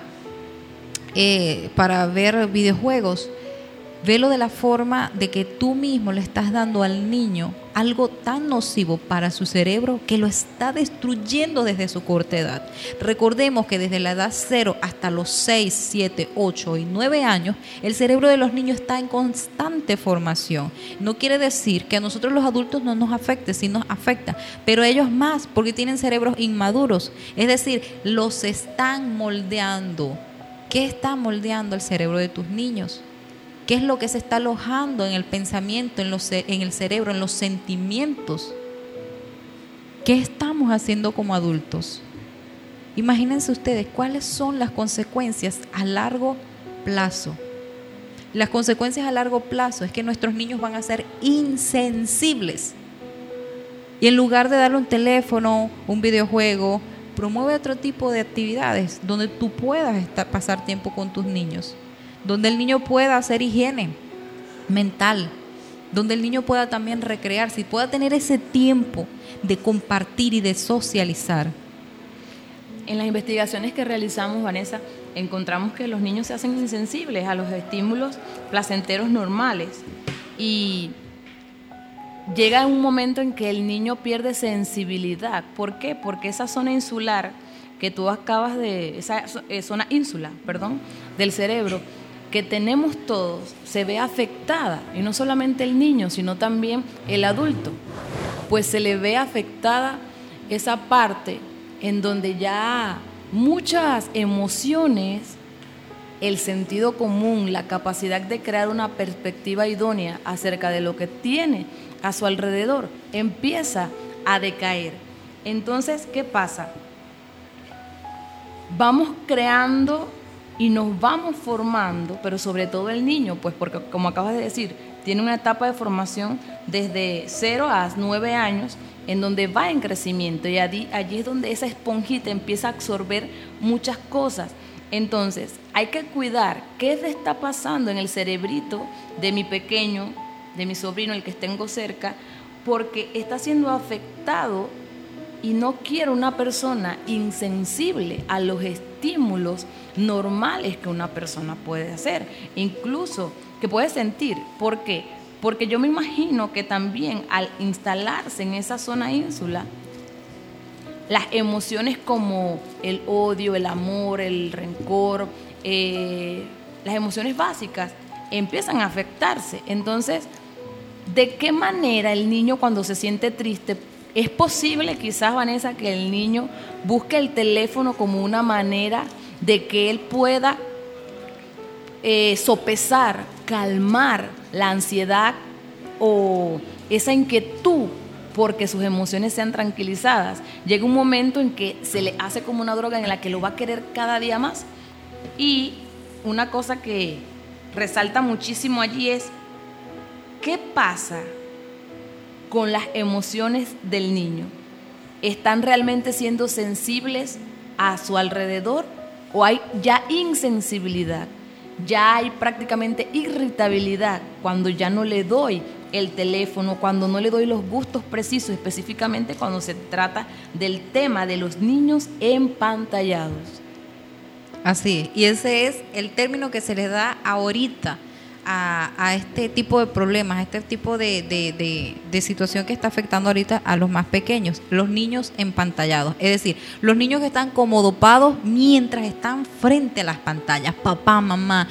eh, para ver videojuegos. Velo de la forma de que tú mismo le estás dando al niño algo tan nocivo para su cerebro que lo está destruyendo desde su corta edad. Recordemos que desde la edad 0 hasta los 6, 7, 8 y 9 años, el cerebro de los niños está en constante formación. No quiere decir que a nosotros los adultos no nos afecte, sí nos afecta, pero ellos más porque tienen cerebros inmaduros. Es decir, los están moldeando. ¿Qué está moldeando el cerebro de tus niños? ¿Qué es lo que se está alojando en el pensamiento, en, los, en el cerebro, en los sentimientos? ¿Qué estamos haciendo como adultos? Imagínense ustedes cuáles son las consecuencias a largo plazo. Las consecuencias a largo plazo es que nuestros niños van a ser insensibles. Y en lugar de darle un teléfono, un videojuego, promueve otro tipo de actividades donde tú puedas estar, pasar tiempo con tus niños donde el niño pueda hacer higiene mental, donde el niño pueda también recrearse y pueda tener ese tiempo de compartir y de socializar. En las investigaciones que realizamos, Vanessa, encontramos que los niños se hacen insensibles a los estímulos placenteros normales y llega un momento en que el niño pierde sensibilidad. ¿Por qué? Porque esa zona insular que tú acabas de, esa eh, zona ínsula, perdón, del cerebro que tenemos todos se ve afectada y no solamente el niño, sino también el adulto, pues se le ve afectada esa parte en donde ya muchas emociones el sentido común, la capacidad de crear una perspectiva idónea acerca de lo que tiene a su alrededor, empieza a decaer. Entonces, ¿qué pasa? Vamos creando y nos vamos formando, pero sobre todo el niño, pues porque como acabas de decir, tiene una etapa de formación desde 0 a 9 años en donde va en crecimiento y allí, allí es donde esa esponjita empieza a absorber muchas cosas. Entonces, hay que cuidar qué está pasando en el cerebrito de mi pequeño, de mi sobrino, el que tengo cerca, porque está siendo afectado y no quiero una persona insensible a los estímulos normales que una persona puede hacer, incluso que puede sentir. ¿Por qué? Porque yo me imagino que también al instalarse en esa zona ínsula, las emociones como el odio, el amor, el rencor, eh, las emociones básicas empiezan a afectarse. Entonces, ¿de qué manera el niño cuando se siente triste es posible quizás, Vanessa, que el niño busque el teléfono como una manera de que él pueda eh, sopesar, calmar la ansiedad o esa inquietud porque sus emociones sean tranquilizadas. Llega un momento en que se le hace como una droga en la que lo va a querer cada día más. Y una cosa que resalta muchísimo allí es, ¿qué pasa con las emociones del niño? ¿Están realmente siendo sensibles a su alrededor o hay ya insensibilidad? Ya hay prácticamente irritabilidad cuando ya no le doy el teléfono, cuando no le doy los gustos precisos, específicamente cuando se trata del tema de los niños empantallados. Así y ese es el término que se le da ahorita a, a este tipo de problemas, a este tipo de, de- situación que está afectando ahorita a los más pequeños, los niños empantallados. Es decir, los niños que están como dopados mientras están frente a las pantallas. Papá, mamá,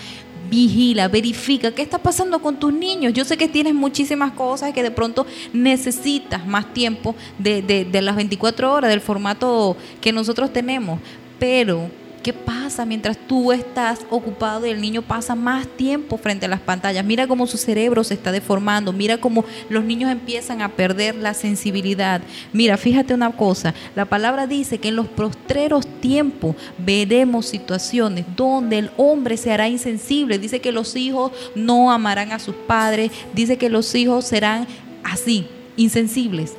vigila, verifica qué está pasando con tus niños. Yo sé que tienes muchísimas cosas que de pronto necesitas más tiempo de, de- de las 24 horas del formato que nosotros tenemos, pero ¿qué pasa mientras tú estás ocupado y el niño pasa más tiempo frente a las pantallas? Mira cómo su cerebro se está deformando, mira cómo los niños empiezan a perder la sensibilidad. Mira, fíjate una cosa, la palabra dice que en los postreros tiempos veremos situaciones donde el hombre se hará insensible, dice que los hijos no amarán a sus padres, dice que los hijos serán así, insensibles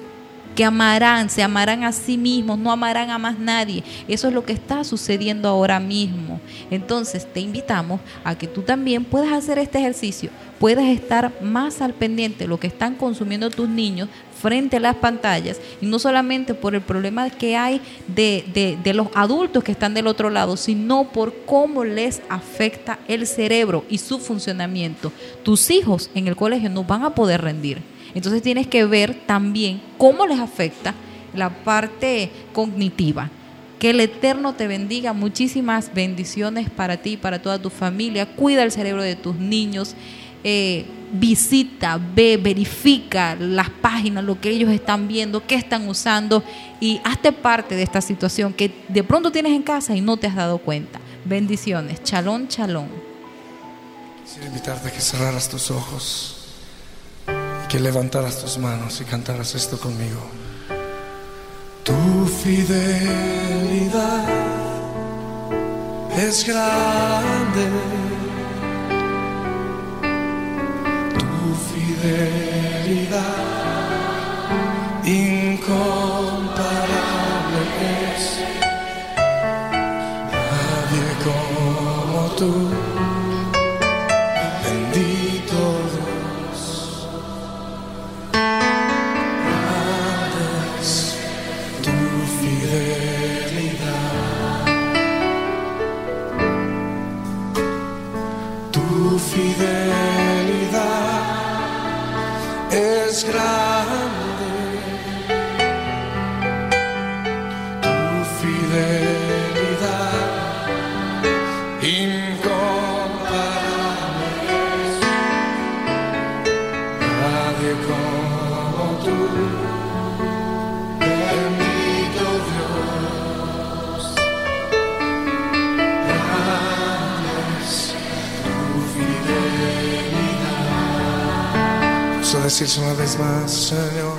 que amarán, se amarán a sí mismos, no amarán a más nadie. Eso es lo que está sucediendo ahora mismo. Entonces te invitamos a que tú también puedas hacer este ejercicio, puedas estar más al pendiente de lo que están consumiendo tus niños frente a las pantallas y no solamente por el problema que hay de, de- de los adultos que están del otro lado, sino por cómo les afecta el cerebro y su funcionamiento. Tus hijos en el colegio no van a poder rendir. Entonces tienes que ver también cómo les afecta la parte cognitiva. Que el Eterno te bendiga, muchísimas bendiciones para ti y para toda tu familia. Cuida el cerebro de tus niños. eh, visita, ve, verifica las páginas, lo que ellos están viendo, qué están usando y hazte parte de esta situación que de pronto tienes en casa y no te has dado cuenta. Bendiciones. Chalón, chalón. Quisiera invitarte a que cerraras tus ojos que levantaras tus manos y cantaras esto conmigo. Tu fidelidad es grande. Tu fidelidad incomparable es. Nadie como tú. Decirse una vez más, Señor,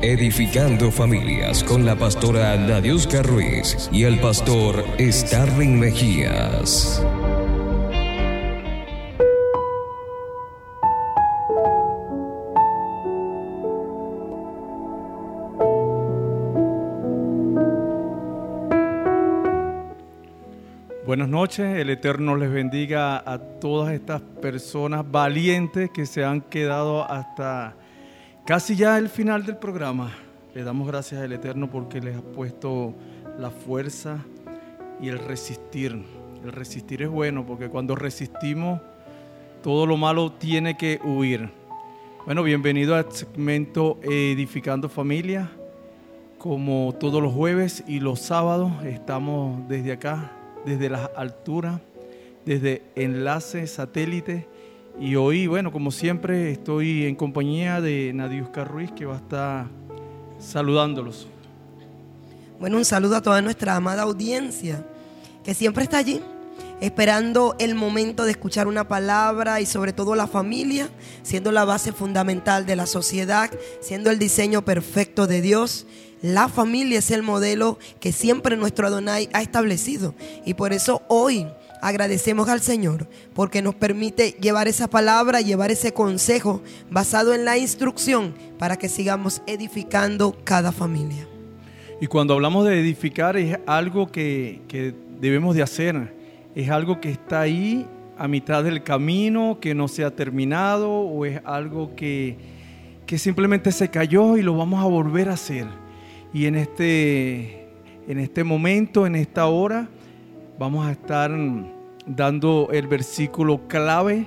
Edificando Familias con la pastora Nadiuska Ruiz y el pastor Starling Mejías. Buenas noches, el Eterno les bendiga a todas estas personas valientes que se han quedado hasta casi ya el final del programa. Le damos gracias al Eterno porque les ha puesto la fuerza y el resistir. El resistir es bueno porque cuando resistimos todo lo malo tiene que huir. Bueno, bienvenido al segmento Edificando Familia. Como todos los jueves y los sábados estamos desde acá, desde las alturas, desde enlace satélite. Y hoy, bueno, como siempre, estoy en compañía de Nadiuska Ruiz que va a estar saludándolos. Bueno, un saludo a toda nuestra amada audiencia que siempre está allí, esperando el momento de escuchar una palabra y sobre todo la familia, siendo la base fundamental de la sociedad, siendo el diseño perfecto de Dios. La familia es el modelo que siempre nuestro Adonai ha establecido y por eso hoy agradecemos al Señor porque nos permite llevar esa palabra, llevar ese consejo basado en la instrucción para que sigamos edificando cada familia. Y cuando hablamos de edificar es algo que, que debemos de hacer, es algo que está ahí a mitad del camino, que no se ha terminado o es algo que, que simplemente se cayó y lo vamos a volver a hacer. Y en este, en este momento, en esta hora, vamos a estar dando el versículo clave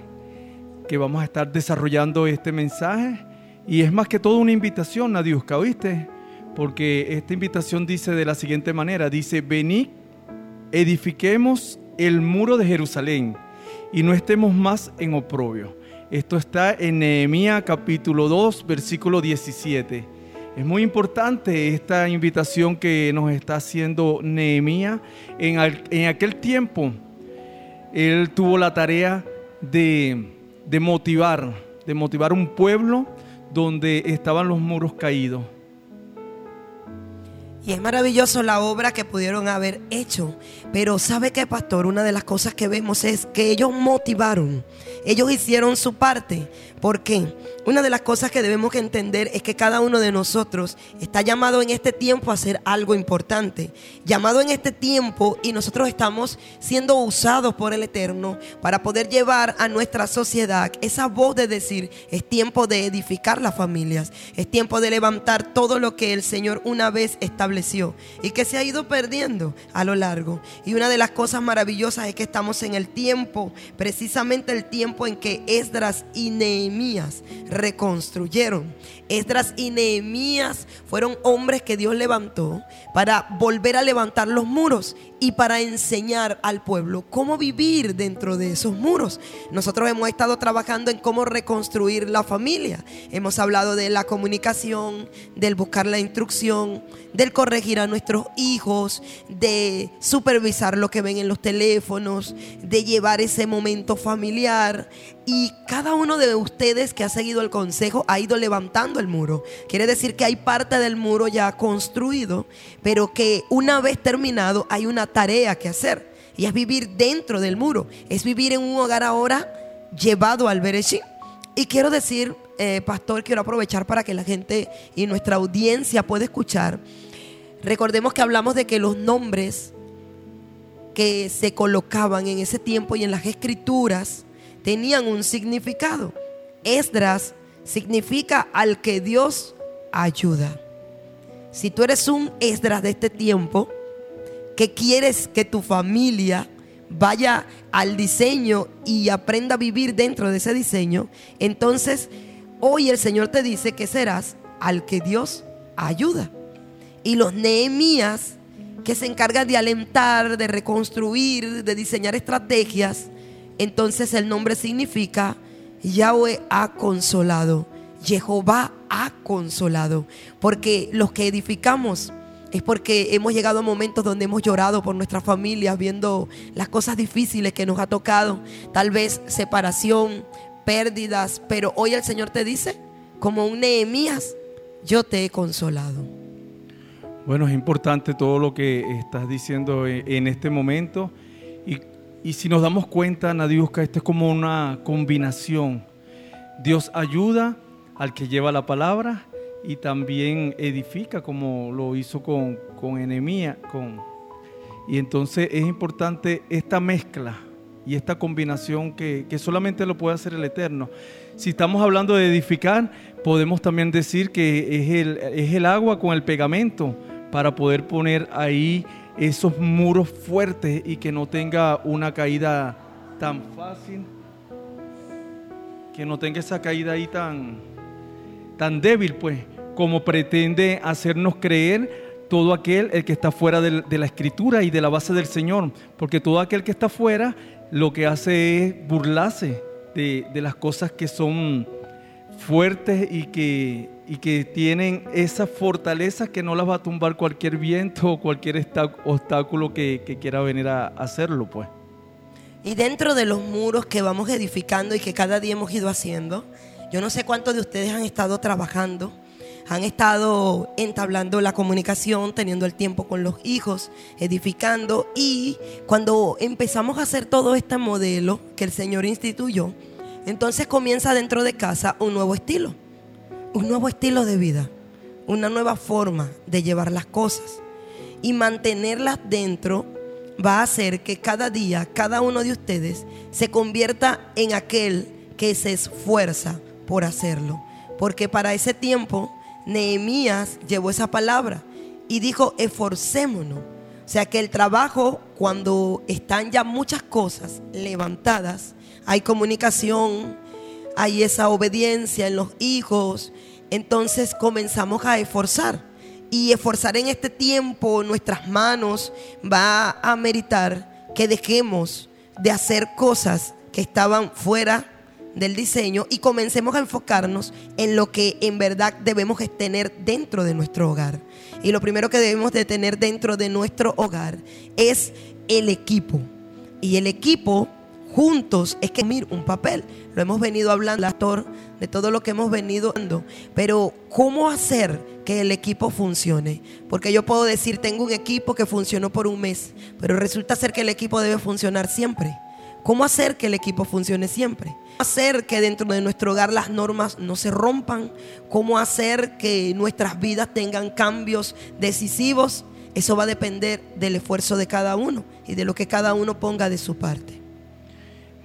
que vamos a estar desarrollando este mensaje. Y es más que todo una invitación, Nadiuska, ¿oíste? Porque esta invitación dice de la siguiente manera, dice, venid, edifiquemos el muro de Jerusalén y no estemos más en oprobio. Esto está en Nehemías capítulo 2, versículo 17. Es muy importante esta invitación que nos está haciendo Nehemías. En, en aquel tiempo, él tuvo la tarea de, de motivar, de motivar un pueblo donde estaban los muros caídos. Y es maravilloso la obra que pudieron haber hecho. Pero ¿sabe qué, pastor? Una de las cosas que vemos es que ellos motivaron. Ellos hicieron su parte. ¿Por qué? Una de las cosas que debemos entender es que cada uno de nosotros está llamado en este tiempo a hacer algo importante. Llamado en este tiempo y nosotros estamos siendo usados por el Eterno para poder llevar a nuestra sociedad esa voz de decir, es tiempo de edificar las familias. Es tiempo de levantar todo lo que el Señor una vez estableció y que se ha ido perdiendo a lo largo. Y una de las cosas maravillosas es que estamos en el tiempo, precisamente el tiempo en que Esdras y Nehemías reconstruyeron. Esdras y Nehemías fueron hombres que Dios levantó para volver a levantar los muros y para enseñar al pueblo cómo vivir dentro de esos muros. Nosotros hemos estado trabajando en cómo reconstruir la familia. Hemos hablado de la comunicación, del buscar la instrucción, del corregir a nuestros hijos, de supervisar lo que ven en los teléfonos, de llevar ese momento familiar. Y cada uno de ustedes que ha seguido el consejo ha ido levantando el muro. Quiere decir que hay parte del muro ya construido, pero que una vez terminado hay una tarea que hacer. Y es vivir dentro del muro. Es vivir en un hogar ahora llevado al Bereshit. Y quiero decir, eh, pastor, quiero aprovechar para que la gente y nuestra audiencia pueda escuchar. Recordemos que hablamos de que los nombres que se colocaban en ese tiempo y en las escrituras tenían un significado. Esdras significa al que Dios ayuda. Si tú eres un Esdras de este tiempo, que quieres que tu familia vaya al diseño y aprenda a vivir dentro de ese diseño, entonces hoy el Señor te dice que serás al que Dios ayuda. Y los Nehemías que se encargan de alentar, de reconstruir, de diseñar estrategias, entonces el nombre significa Yahweh ha consolado, Jehová ha consolado, porque los que edificamos es porque hemos llegado a momentos donde hemos llorado por nuestras familias, viendo las cosas difíciles que nos ha tocado, tal vez separación, pérdidas, pero hoy el Señor te dice, como un Nehemías, yo te he consolado. Bueno, es importante todo lo que estás diciendo en este momento. Y, si nos damos cuenta, Nadiuska, esto es como una combinación. Dios ayuda al que lleva la palabra y también edifica como lo hizo con, con Enemía. Con, y entonces es importante esta mezcla y esta combinación que, que solamente lo puede hacer el Eterno. Si estamos hablando de edificar, podemos también decir que es el, es el agua con el pegamento para poder poner ahí esos muros fuertes y que no tenga una caída tan fácil, que no tenga esa caída ahí tan, tan débil, pues, como pretende hacernos creer todo aquel el que está fuera de, la escritura y de la base del Señor, porque todo aquel que está fuera lo que hace es burlarse de, de las cosas que son fuertes y que, y que tienen esa fortaleza que no las va a tumbar cualquier viento o cualquier obstáculo que, que quiera venir a hacerlo, pues. Y dentro de los muros que vamos edificando y que cada día hemos ido haciendo, yo no sé cuántos de ustedes han estado trabajando han estado entablando la comunicación, teniendo el tiempo con los hijos, edificando. Y cuando empezamos a hacer todo este modelo que el Señor instituyó, entonces comienza dentro de casa un nuevo estilo, un nuevo estilo de vida, una nueva forma de llevar las cosas. Y mantenerlas dentro va a hacer que cada día, cada uno de ustedes se convierta en aquel que se esfuerza por hacerlo. Porque para ese tiempo Nehemías llevó esa palabra y dijo, esforcémonos. O sea que el trabajo, cuando están ya muchas cosas levantadas, hay comunicación, hay esa obediencia en los hijos, entonces comenzamos a esforzar. Y esforzar en este tiempo nuestras manos va a meritar que dejemos de hacer cosas que estaban fuera del diseño y comencemos a enfocarnos en lo que en verdad debemos tener dentro de nuestro hogar. Y lo primero que debemos de tener dentro de nuestro hogar es el equipo. Y el equipo juntos es que mir un papel. Lo hemos venido hablando, actor, de todo lo que hemos venido hablando. Pero, ¿cómo hacer que el equipo funcione? Porque yo puedo decir, tengo un equipo que funcionó por un mes, pero resulta ser que el equipo debe funcionar siempre. ¿Cómo hacer que el equipo funcione siempre? ¿Cómo hacer que dentro de nuestro hogar las normas no se rompan? ¿Cómo hacer que nuestras vidas tengan cambios decisivos? Eso va a depender del esfuerzo de cada uno y de lo que cada uno ponga de su parte.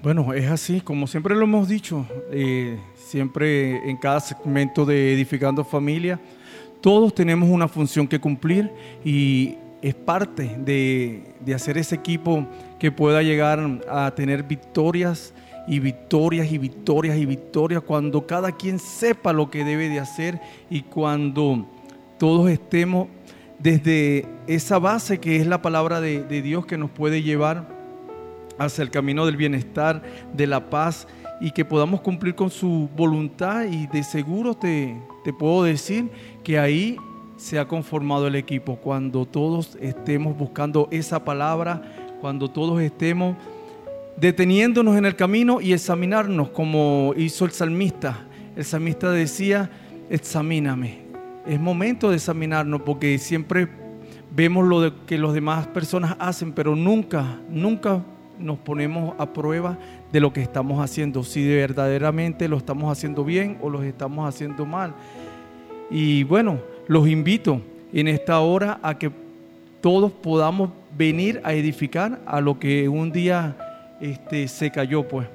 Bueno, es así, como siempre lo hemos dicho, eh, siempre en cada segmento de Edificando Familia, todos tenemos una función que cumplir y es parte de, de hacer ese equipo que pueda llegar a tener victorias y victorias y victorias y victorias cuando cada quien sepa lo que debe de hacer y cuando todos estemos desde esa base que es la palabra de, de Dios que nos puede llevar hacia el camino del bienestar, de la paz y que podamos cumplir con su voluntad y de seguro te, te puedo decir que ahí se ha conformado el equipo, cuando todos estemos buscando esa palabra, cuando todos estemos deteniéndonos en el camino y examinarnos como hizo el salmista. El salmista decía, examíname. Es momento de examinarnos porque siempre vemos lo de que los demás personas hacen, pero nunca, nunca nos ponemos a prueba de lo que estamos haciendo, si verdaderamente lo estamos haciendo bien o lo estamos haciendo mal. Y bueno, los invito en esta hora a que todos podamos venir a edificar a lo que un día este, se cayó, pues.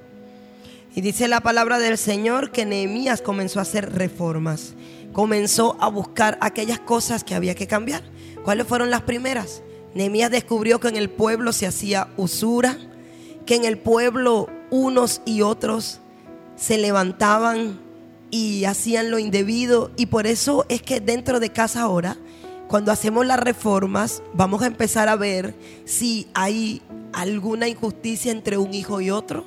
Y dice la palabra del Señor que Nehemías comenzó a hacer reformas, comenzó a buscar aquellas cosas que había que cambiar. ¿Cuáles fueron las primeras? Nehemías descubrió que en el pueblo se hacía usura, que en el pueblo unos y otros se levantaban y hacían lo indebido. Y por eso es que dentro de casa ahora cuando hacemos las reformas, vamos a empezar a ver si hay alguna injusticia entre un hijo y otro,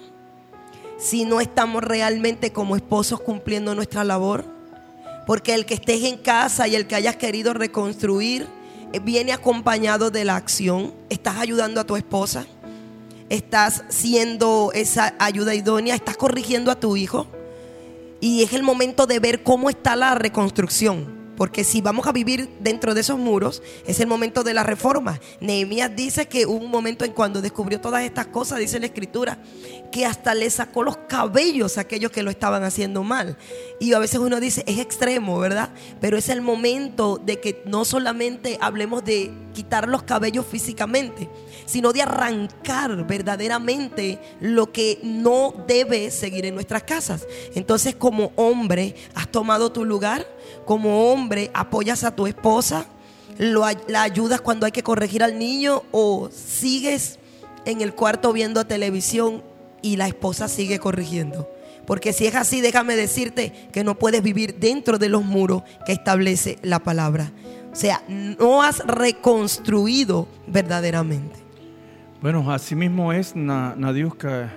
si no estamos realmente como esposos cumpliendo nuestra labor, porque el que estés en casa y el que hayas querido reconstruir eh, viene acompañado de la acción, estás ayudando a tu esposa, estás siendo esa ayuda idónea, estás corrigiendo a tu hijo y es el momento de ver cómo está la reconstrucción. Porque si vamos a vivir dentro de esos muros, es el momento de la reforma. Nehemías dice que hubo un momento en cuando descubrió todas estas cosas, dice la escritura, que hasta le sacó los cabellos a aquellos que lo estaban haciendo mal. Y a veces uno dice, es extremo, ¿verdad? Pero es el momento de que no solamente hablemos de quitar los cabellos físicamente, sino de arrancar verdaderamente lo que no debe seguir en nuestras casas. Entonces, como hombre, has tomado tu lugar como hombre apoyas a tu esposa, la ayudas cuando hay que corregir al niño o sigues en el cuarto viendo televisión y la esposa sigue corrigiendo. Porque si es así, déjame decirte que no puedes vivir dentro de los muros que establece la palabra. O sea, no has reconstruido verdaderamente. Bueno, así mismo es, Nadiuska.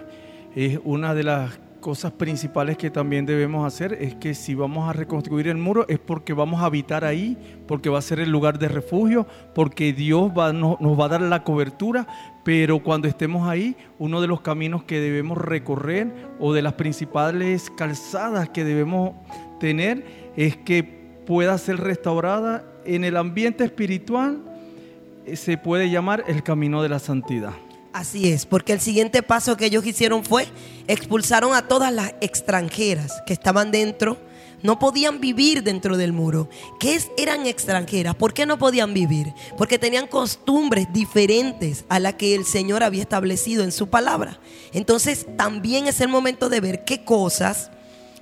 Es una de las cosas principales que también debemos hacer es que si vamos a reconstruir el muro es porque vamos a habitar ahí, porque va a ser el lugar de refugio, porque Dios va, nos va a dar la cobertura, pero cuando estemos ahí, uno de los caminos que debemos recorrer o de las principales calzadas que debemos tener es que pueda ser restaurada en el ambiente espiritual, se puede llamar el camino de la santidad. Así es, porque el siguiente paso que ellos hicieron fue expulsaron a todas las extranjeras que estaban dentro. No podían vivir dentro del muro. ¿Qué eran extranjeras? ¿Por qué no podían vivir? Porque tenían costumbres diferentes a las que el Señor había establecido en su palabra. Entonces también es el momento de ver qué cosas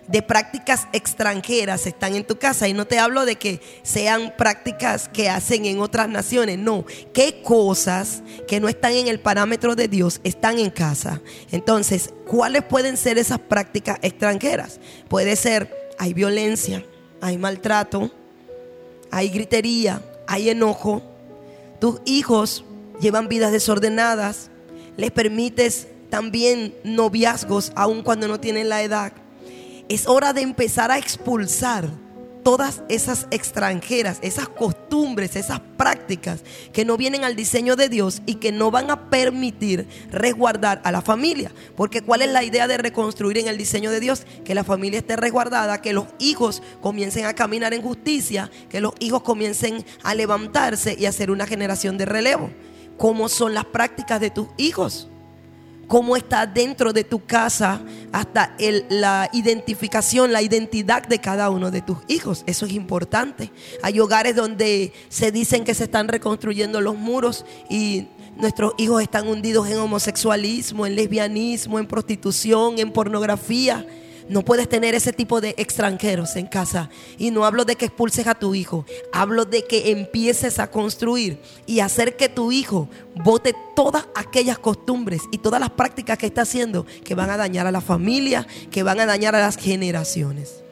de prácticas extranjeras están en tu casa. Y no te hablo de que sean prácticas que hacen en otras naciones, no. ¿Qué cosas que no están en el parámetro de Dios están en casa? Entonces, ¿cuáles pueden ser esas prácticas extranjeras? Puede ser, hay violencia, hay maltrato, hay gritería, hay enojo. Tus hijos llevan vidas desordenadas. Les permites también noviazgos aun cuando no tienen la edad es hora de empezar a expulsar todas esas extranjeras, esas costumbres, esas prácticas que no vienen al diseño de Dios y que no van a permitir resguardar a la familia. Porque ¿cuál es la idea de reconstruir en el diseño de Dios? Que la familia esté resguardada, que los hijos comiencen a caminar en justicia, que los hijos comiencen a levantarse y a ser una generación de relevo. ¿Cómo son las prácticas de tus hijos? Cómo está dentro de tu casa hasta la identificación, la identidad de cada uno de tus hijos. Eso es importante. Hay hogares donde se dicen que se están reconstruyendo los muros y nuestros hijos están hundidos en homosexualismo, en lesbianismo, en prostitución, en pornografía. No puedes tener ese tipo de extranjeros en casa. Y no hablo de que expulses a tu hijo. Hablo de que empieces a construir y hacer que tu hijo bote todas aquellas costumbres y todas las prácticas que está haciendo que van a dañar a la familia, que van a dañar a las generaciones.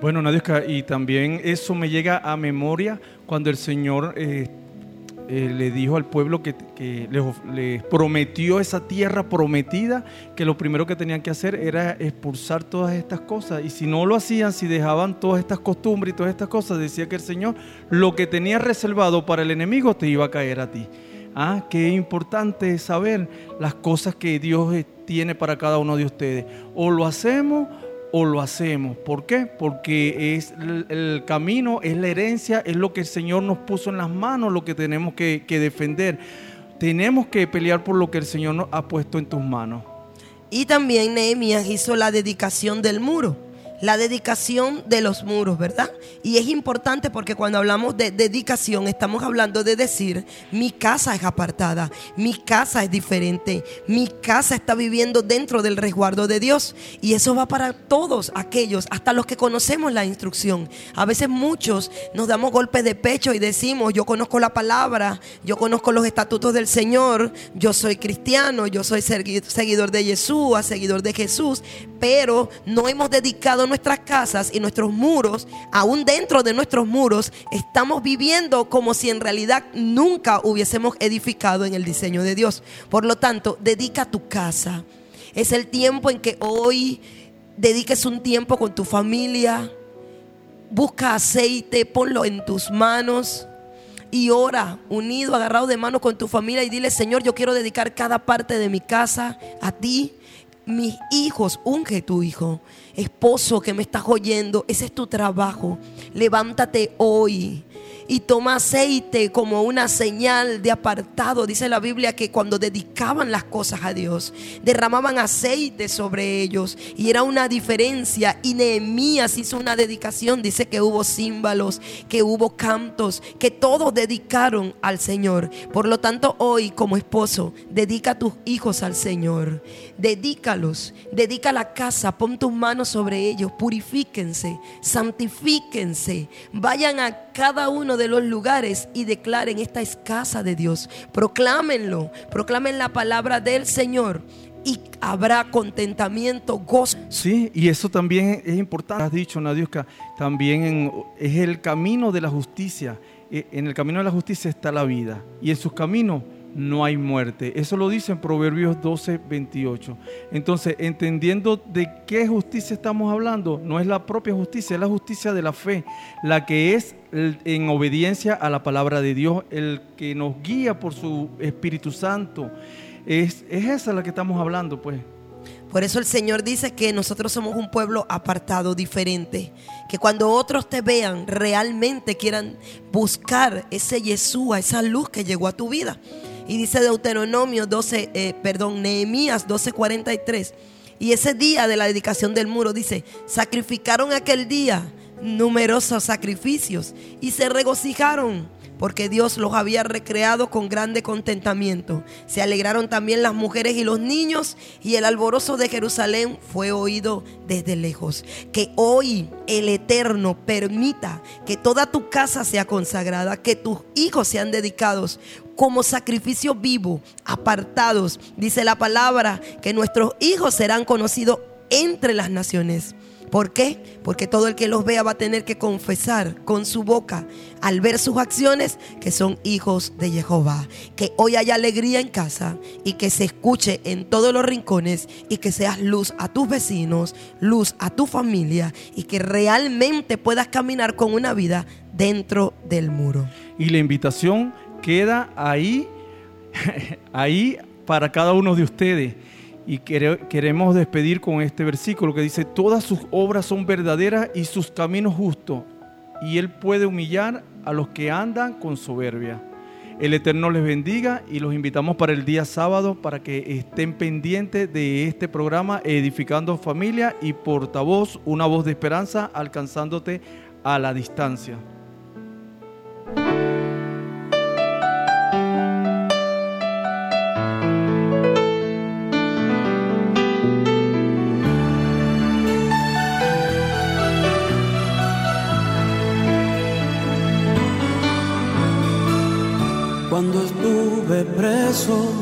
Bueno, Nadiuska, y también eso me llega a memoria cuando el Señor eh, eh, le dijo al pueblo que, les, prometió esa tierra prometida, que lo primero que tenían que hacer era expulsar todas estas cosas. Y si no lo hacían, si dejaban todas estas costumbres y todas estas cosas, decía que el Señor lo que tenía reservado para el enemigo te iba a caer a ti. Ah, qué importante saber las cosas que Dios eh, tiene para cada uno de ustedes. O lo hacemos o lo hacemos. ¿Por qué? Porque es el, camino, es la herencia, es lo que el Señor nos puso en las manos, lo que tenemos que, que defender. Tenemos que pelear por lo que el Señor nos ha puesto en tus manos. Y también Nehemías hizo la dedicación del muro. La dedicación de los muros, ¿verdad? Y es importante porque cuando hablamos de dedicación estamos hablando de decir, mi casa es apartada, mi casa es diferente, mi casa está viviendo dentro del resguardo de Dios. Y eso va para todos aquellos, hasta los que conocemos la instrucción. A veces muchos nos damos golpes de pecho y decimos, yo conozco la palabra, yo conozco los estatutos del Señor, yo soy cristiano, yo soy segui- seguidor de Jesús, seguidor de Jesús, pero no hemos dedicado nuestras casas y nuestros muros, aún dentro de nuestros muros, estamos viviendo como si en realidad nunca hubiésemos edificado en el diseño de Dios. Por lo tanto, dedica tu casa. Es el tiempo en que hoy dediques un tiempo con tu familia, busca aceite, ponlo en tus manos y ora unido, agarrado de mano con tu familia y dile, Señor, yo quiero dedicar cada parte de mi casa a ti. Mis hijos, unge tu hijo. Esposo que me estás oyendo, ese es tu trabajo. Levántate hoy y toma aceite como una señal de apartado. Dice la Biblia que cuando dedicaban las cosas a Dios, derramaban aceite sobre ellos y era una diferencia. Y Nehemías hizo una dedicación. Dice que hubo címbalos, que hubo cantos, que todos dedicaron al Señor. Por lo tanto, hoy como esposo, dedica tus hijos al Señor. Dedícalos, dedica la casa, pon tus manos sobre ellos, purifíquense, santifíquense, vayan a cada uno de los lugares y declaren esta es casa de Dios. Proclámenlo, proclamen la palabra del Señor y habrá contentamiento, gozo. Sí, y eso también es importante. Has dicho, Nadiuska, también es el camino de la justicia. Eh, En el camino de la justicia está la vida y en sus caminos no hay muerte. Eso lo dice en Proverbios 12, 28. Entonces, entendiendo de qué justicia estamos hablando, no es la propia justicia, es la justicia de la fe, la que es en obediencia a la palabra de Dios, el que nos guía por su Espíritu Santo. Es, es esa la que estamos hablando, pues. Por eso el Señor dice que nosotros somos un pueblo apartado, diferente. Que cuando otros te vean, realmente quieran buscar ese Yeshua, esa luz que llegó a tu vida. Y dice Deuteronomio 12, eh, perdón, Nehemías 12:43. Y ese día de la dedicación del muro dice, sacrificaron aquel día numerosos sacrificios y se regocijaron porque Dios los había recreado con grande contentamiento. Se alegraron también las mujeres y los niños y el alborozo de Jerusalén fue oído desde lejos. Que hoy el Eterno permita que toda tu casa sea consagrada, que tus hijos sean dedicados como sacrificio vivo, apartados. Dice la palabra que nuestros hijos serán conocidos entre las naciones. ¿Por qué? Porque todo el que los vea va a tener que confesar con su boca al ver sus acciones que son hijos de Jehová. Que hoy haya alegría en casa y que se escuche en todos los rincones y que seas luz a tus vecinos, luz a tu familia y que realmente puedas caminar con una vida dentro del muro. Y la invitación queda ahí, ahí para cada uno de ustedes. Y quere- queremos despedir con este versículo que dice, todas sus obras son verdaderas y sus caminos justos, y Él puede humillar a los que andan con soberbia. El Eterno les bendiga y los invitamos para el día sábado para que estén pendientes de este programa Edificando Familia y portavoz, una voz de esperanza alcanzándote a la distancia. Estuve preso,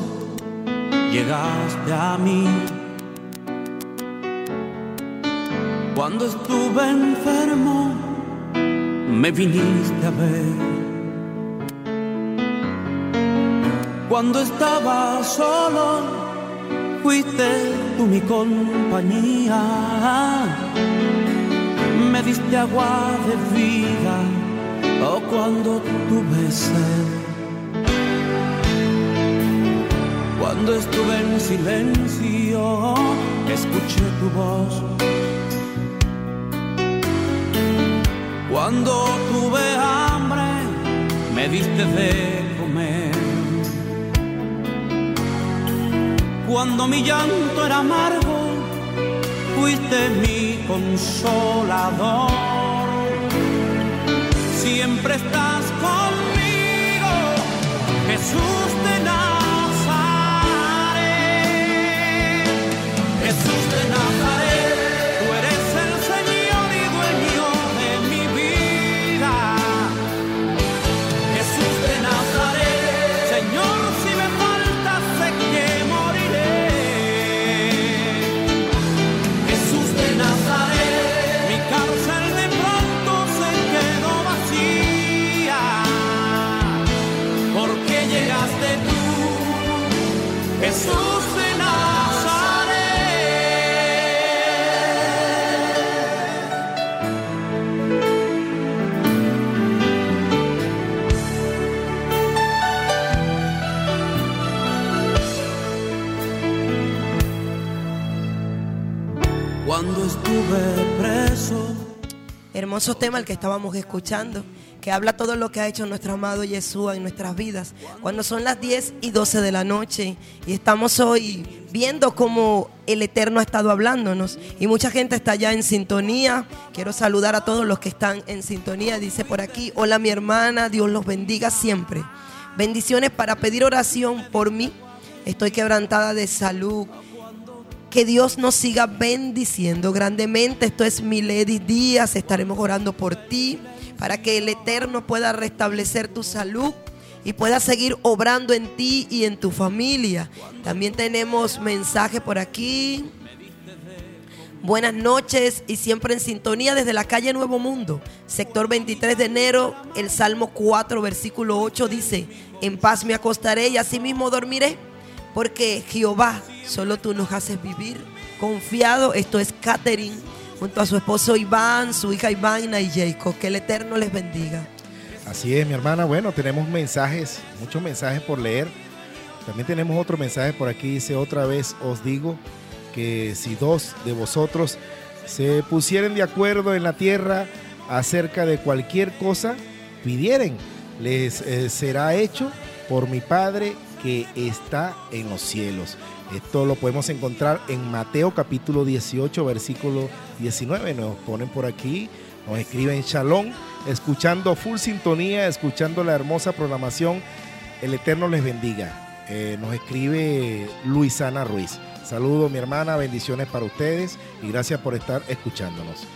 llegaste a mí. Cuando estuve enfermo, me viniste a ver. Cuando estaba solo, fuiste tú mi compañía. Me diste agua de vida, o cuando tuve sed. Cuando estuve en silencio, escuché tu voz. Cuando tuve hambre, me diste de comer. Cuando mi llanto era amargo, fuiste mi consolador. Siempre estás conmigo, Jesús Hermoso tema el que estábamos escuchando, que habla todo lo que ha hecho nuestro amado Yeshua en nuestras vidas. Cuando son las 10 y 12 de la noche y estamos hoy viendo cómo el Eterno ha estado hablándonos y mucha gente está ya en sintonía. Quiero saludar a todos los que están en sintonía. Dice por aquí, hola mi hermana, Dios los bendiga siempre. Bendiciones para pedir oración por mí. Estoy quebrantada de salud. Que Dios nos siga bendiciendo grandemente. Esto es Milady Díaz. Estaremos orando por ti para que el Eterno pueda restablecer tu salud y pueda seguir obrando en ti y en tu familia. También tenemos mensaje por aquí. Buenas noches y siempre en sintonía desde la calle Nuevo Mundo, sector 23 de enero, el Salmo 4, versículo 8 dice, en paz me acostaré y asimismo dormiré, porque Jehová, solo tú nos haces vivir confiado. Esto es Catherine, junto a su esposo Iván, su hija Ivana y Jacob. Que el Eterno les bendiga. Así es, mi hermana. Bueno, tenemos mensajes, muchos mensajes por leer. También tenemos otro mensaje por aquí. Dice, otra vez os digo, que si dos de vosotros se pusieren de acuerdo en la tierra acerca de cualquier cosa, pidieren, les eh, será hecho por mi Padre que está en los cielos. Esto lo podemos encontrar en Mateo capítulo 18, versículo 19. Nos ponen por aquí, nos escriben Shalom, escuchando full sintonía, escuchando la hermosa programación. El Eterno les bendiga. Eh, nos escribe Luisana Ruiz. Saludos mi hermana, bendiciones para ustedes y gracias por estar escuchándonos.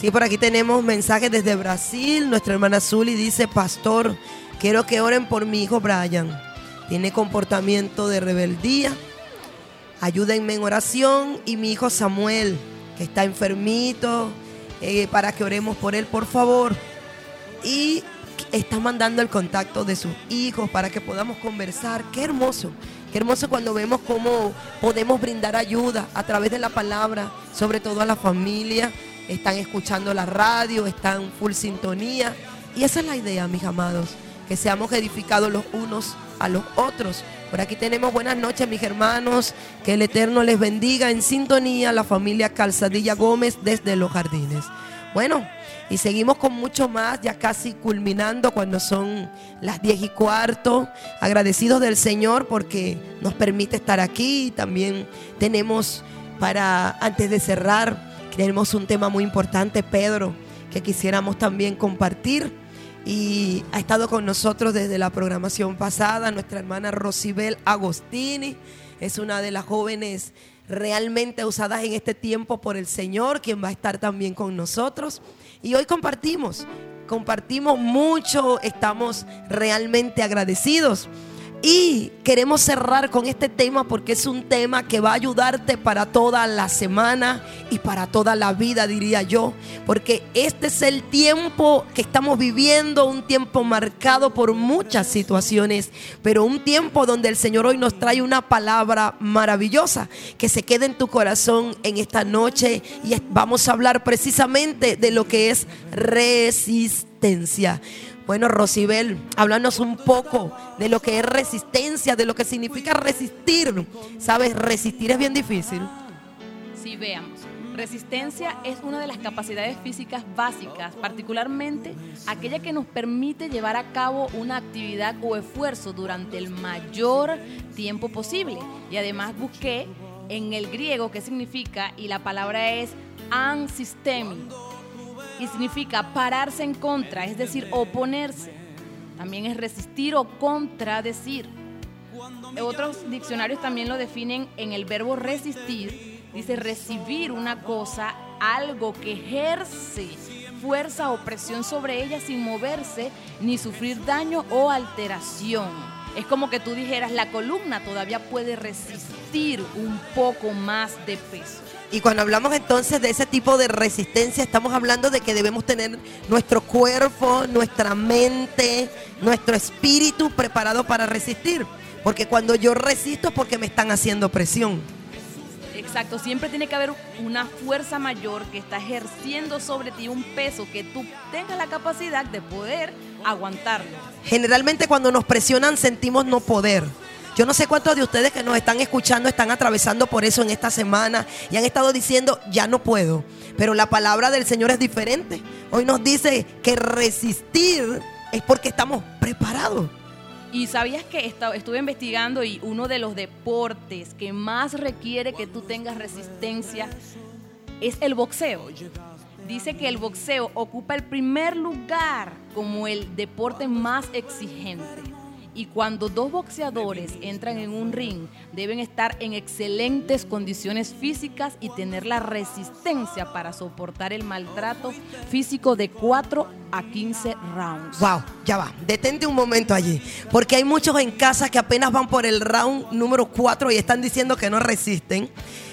Sí, por aquí tenemos mensajes desde Brasil. Nuestra hermana Zuli dice, pastor, quiero que oren por mi hijo Brian. Tiene comportamiento de rebeldía. Ayúdenme en oración. Y mi hijo Samuel, que está enfermito, eh, para que oremos por él, por favor. Y está mandando el contacto de sus hijos para que podamos conversar. Qué hermoso. Qué hermoso cuando vemos cómo podemos brindar ayuda a través de la palabra, sobre todo a la familia. Están escuchando la radio, están full sintonía. Y esa es la idea, mis amados, que seamos edificados los unos a los otros. Por aquí tenemos buenas noches, mis hermanos. Que el Eterno les bendiga en sintonía la familia Calzadilla Gómez desde los jardines. Bueno, y seguimos con mucho más, ya casi culminando cuando son las 10 y cuarto. Agradecidos del Señor porque nos permite estar aquí. También tenemos para, antes de cerrar, tenemos un tema muy importante, Pedro, que quisiéramos también compartir. Y ha estado con nosotros desde la programación pasada nuestra hermana Rosibel Agostini. Es una de las jóvenes realmente usadas en este tiempo por el Señor, quien va a estar también con nosotros. Y hoy compartimos, compartimos mucho, estamos realmente agradecidos. Y queremos cerrar con este tema porque es un tema que va a ayudarte para toda la semana y para toda la vida, diría yo. Porque este es el tiempo que estamos viviendo, un tiempo marcado por muchas situaciones, pero un tiempo donde el Señor hoy nos trae una palabra maravillosa que se quede en tu corazón en esta noche. Y vamos a hablar precisamente de lo que es resistencia. Bueno, Rosibel, háblanos un poco de lo que es resistencia, de lo que significa resistir. Sabes, resistir es bien difícil. Sí, veamos. Resistencia es una de las capacidades físicas básicas, particularmente aquella que nos permite llevar a cabo una actividad o esfuerzo durante el mayor tiempo posible. Y además busqué en el griego qué significa y la palabra es ansistemi y significa pararse en contra, es decir, oponerse. También es resistir o contradecir. Otros diccionarios también lo definen en el verbo resistir. Dice recibir una cosa, algo que ejerce fuerza o presión sobre ella sin moverse ni sufrir daño o alteración. Es como que tú dijeras, la columna todavía puede resistir un poco más de peso. Y cuando hablamos entonces de ese tipo de resistencia, estamos hablando de que debemos tener nuestro cuerpo, nuestra mente, nuestro espíritu preparado para resistir. Porque cuando yo resisto es porque me están haciendo presión. Exacto, siempre tiene que haber una fuerza mayor que está ejerciendo sobre ti un peso que tú tengas la capacidad de poder aguantarlo. Generalmente cuando nos presionan sentimos no poder. Yo no sé cuántos de ustedes que nos están escuchando están atravesando por eso en esta semana y han estado diciendo, ya no puedo. Pero la palabra del Señor es diferente. Hoy nos dice que resistir es porque estamos preparados. Y sabías que estuve investigando y uno de los deportes que más requiere que tú tengas resistencia es el boxeo. Dice que el boxeo ocupa el primer lugar como el deporte más exigente. Y cuando dos boxeadores entran en un ring, deben estar en excelentes condiciones físicas y tener la resistencia para soportar el maltrato físico de 4 a 15 rounds. Wow, ya va, detente un momento allí. Porque hay muchos en casa que apenas van por el round número 4 y están diciendo que no resisten.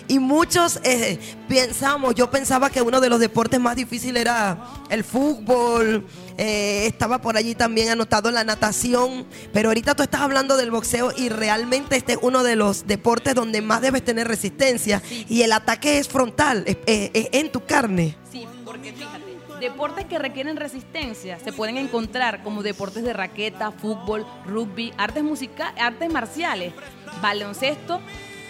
Y muchos eh, pensamos, yo pensaba que uno de los deportes más difíciles era el fútbol, eh, estaba por allí también anotado la natación, pero ahorita tú estás hablando del boxeo y realmente este es uno de los deportes donde más debes tener resistencia y el ataque es frontal, es- es- en tu carne. Sí, porque fíjate, deportes que requieren resistencia se pueden encontrar como deportes de raqueta, fútbol, rugby, artes musicales, artes marciales, baloncesto,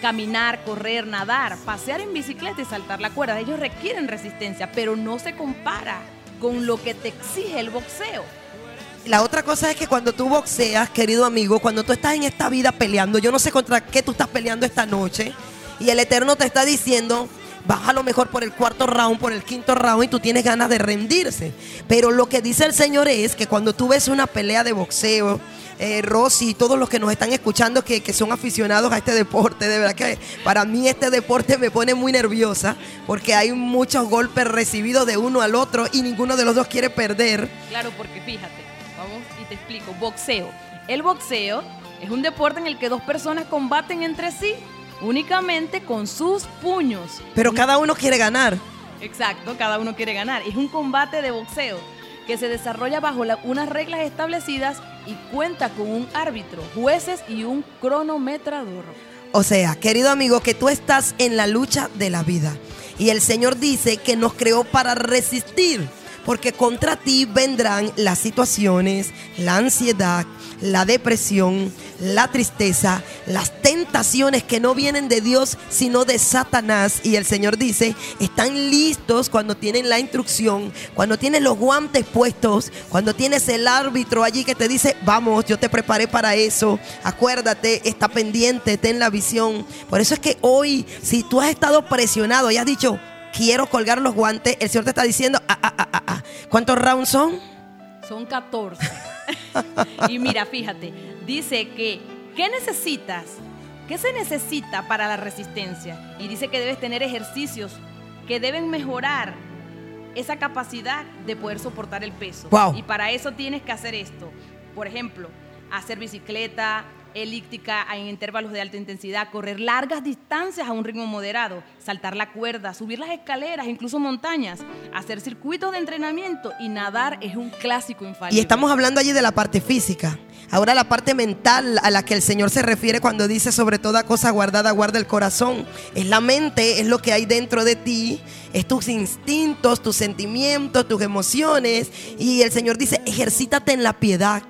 caminar, correr, nadar, pasear en bicicleta y saltar la cuerda. Ellos requieren resistencia, pero no se compara con lo que te exige el boxeo. La otra cosa es que cuando tú boxeas, querido amigo, cuando tú estás en esta vida peleando, yo no sé contra qué tú estás peleando esta noche, y el Eterno te está diciendo, vas a lo mejor por el cuarto round, por el quinto round, y tú tienes ganas de rendirse. Pero lo que dice el Señor es que cuando tú ves una pelea de boxeo, eh, Rosy y todos los que nos están escuchando que, que son aficionados a este deporte, de verdad que para mí este deporte me pone muy nerviosa porque hay muchos golpes recibidos de uno al otro y ninguno de los dos quiere perder. Claro, porque fíjate, vamos y te explico. Boxeo. El boxeo es un deporte en el que dos personas combaten entre sí únicamente con sus puños. Pero cada uno quiere ganar. Exacto, cada uno quiere ganar. Es un combate de boxeo que se desarrolla bajo la- unas reglas establecidas y cuenta con un árbitro, jueces y un cronometrador. O sea, querido amigo, que tú estás en la lucha de la vida. Y el Señor dice que nos creó para resistir. Porque contra ti vendrán las situaciones, la ansiedad, la depresión, la tristeza, las tentaciones que no vienen de Dios, sino de Satanás. Y el Señor dice, están listos cuando tienen la instrucción, cuando tienes los guantes puestos, cuando tienes el árbitro allí que te dice, vamos, yo te preparé para eso. Acuérdate, está pendiente, ten la visión. Por eso es que hoy, si tú has estado presionado y has dicho, quiero colgar los guantes, el Señor te está diciendo, ah, ah, ah, ah, ah. ¿cuántos rounds son? Son 14. y mira, fíjate, dice que, ¿qué necesitas? ¿Qué se necesita para la resistencia? Y dice que debes tener ejercicios que deben mejorar esa capacidad de poder soportar el peso. Wow. Y para eso tienes que hacer esto. Por ejemplo, hacer bicicleta, elíptica en intervalos de alta intensidad, correr largas distancias a un ritmo moderado, saltar la cuerda, subir las escaleras, incluso montañas, hacer circuitos de entrenamiento y nadar es un clásico infalible. Y estamos hablando allí de la parte física. Ahora la parte mental a la que el Señor se refiere cuando dice sobre toda cosa guardada, guarda el corazón. Es la mente, es lo que hay dentro de ti, es tus instintos, tus sentimientos, tus emociones. Y el Señor dice, ejercítate en la piedad,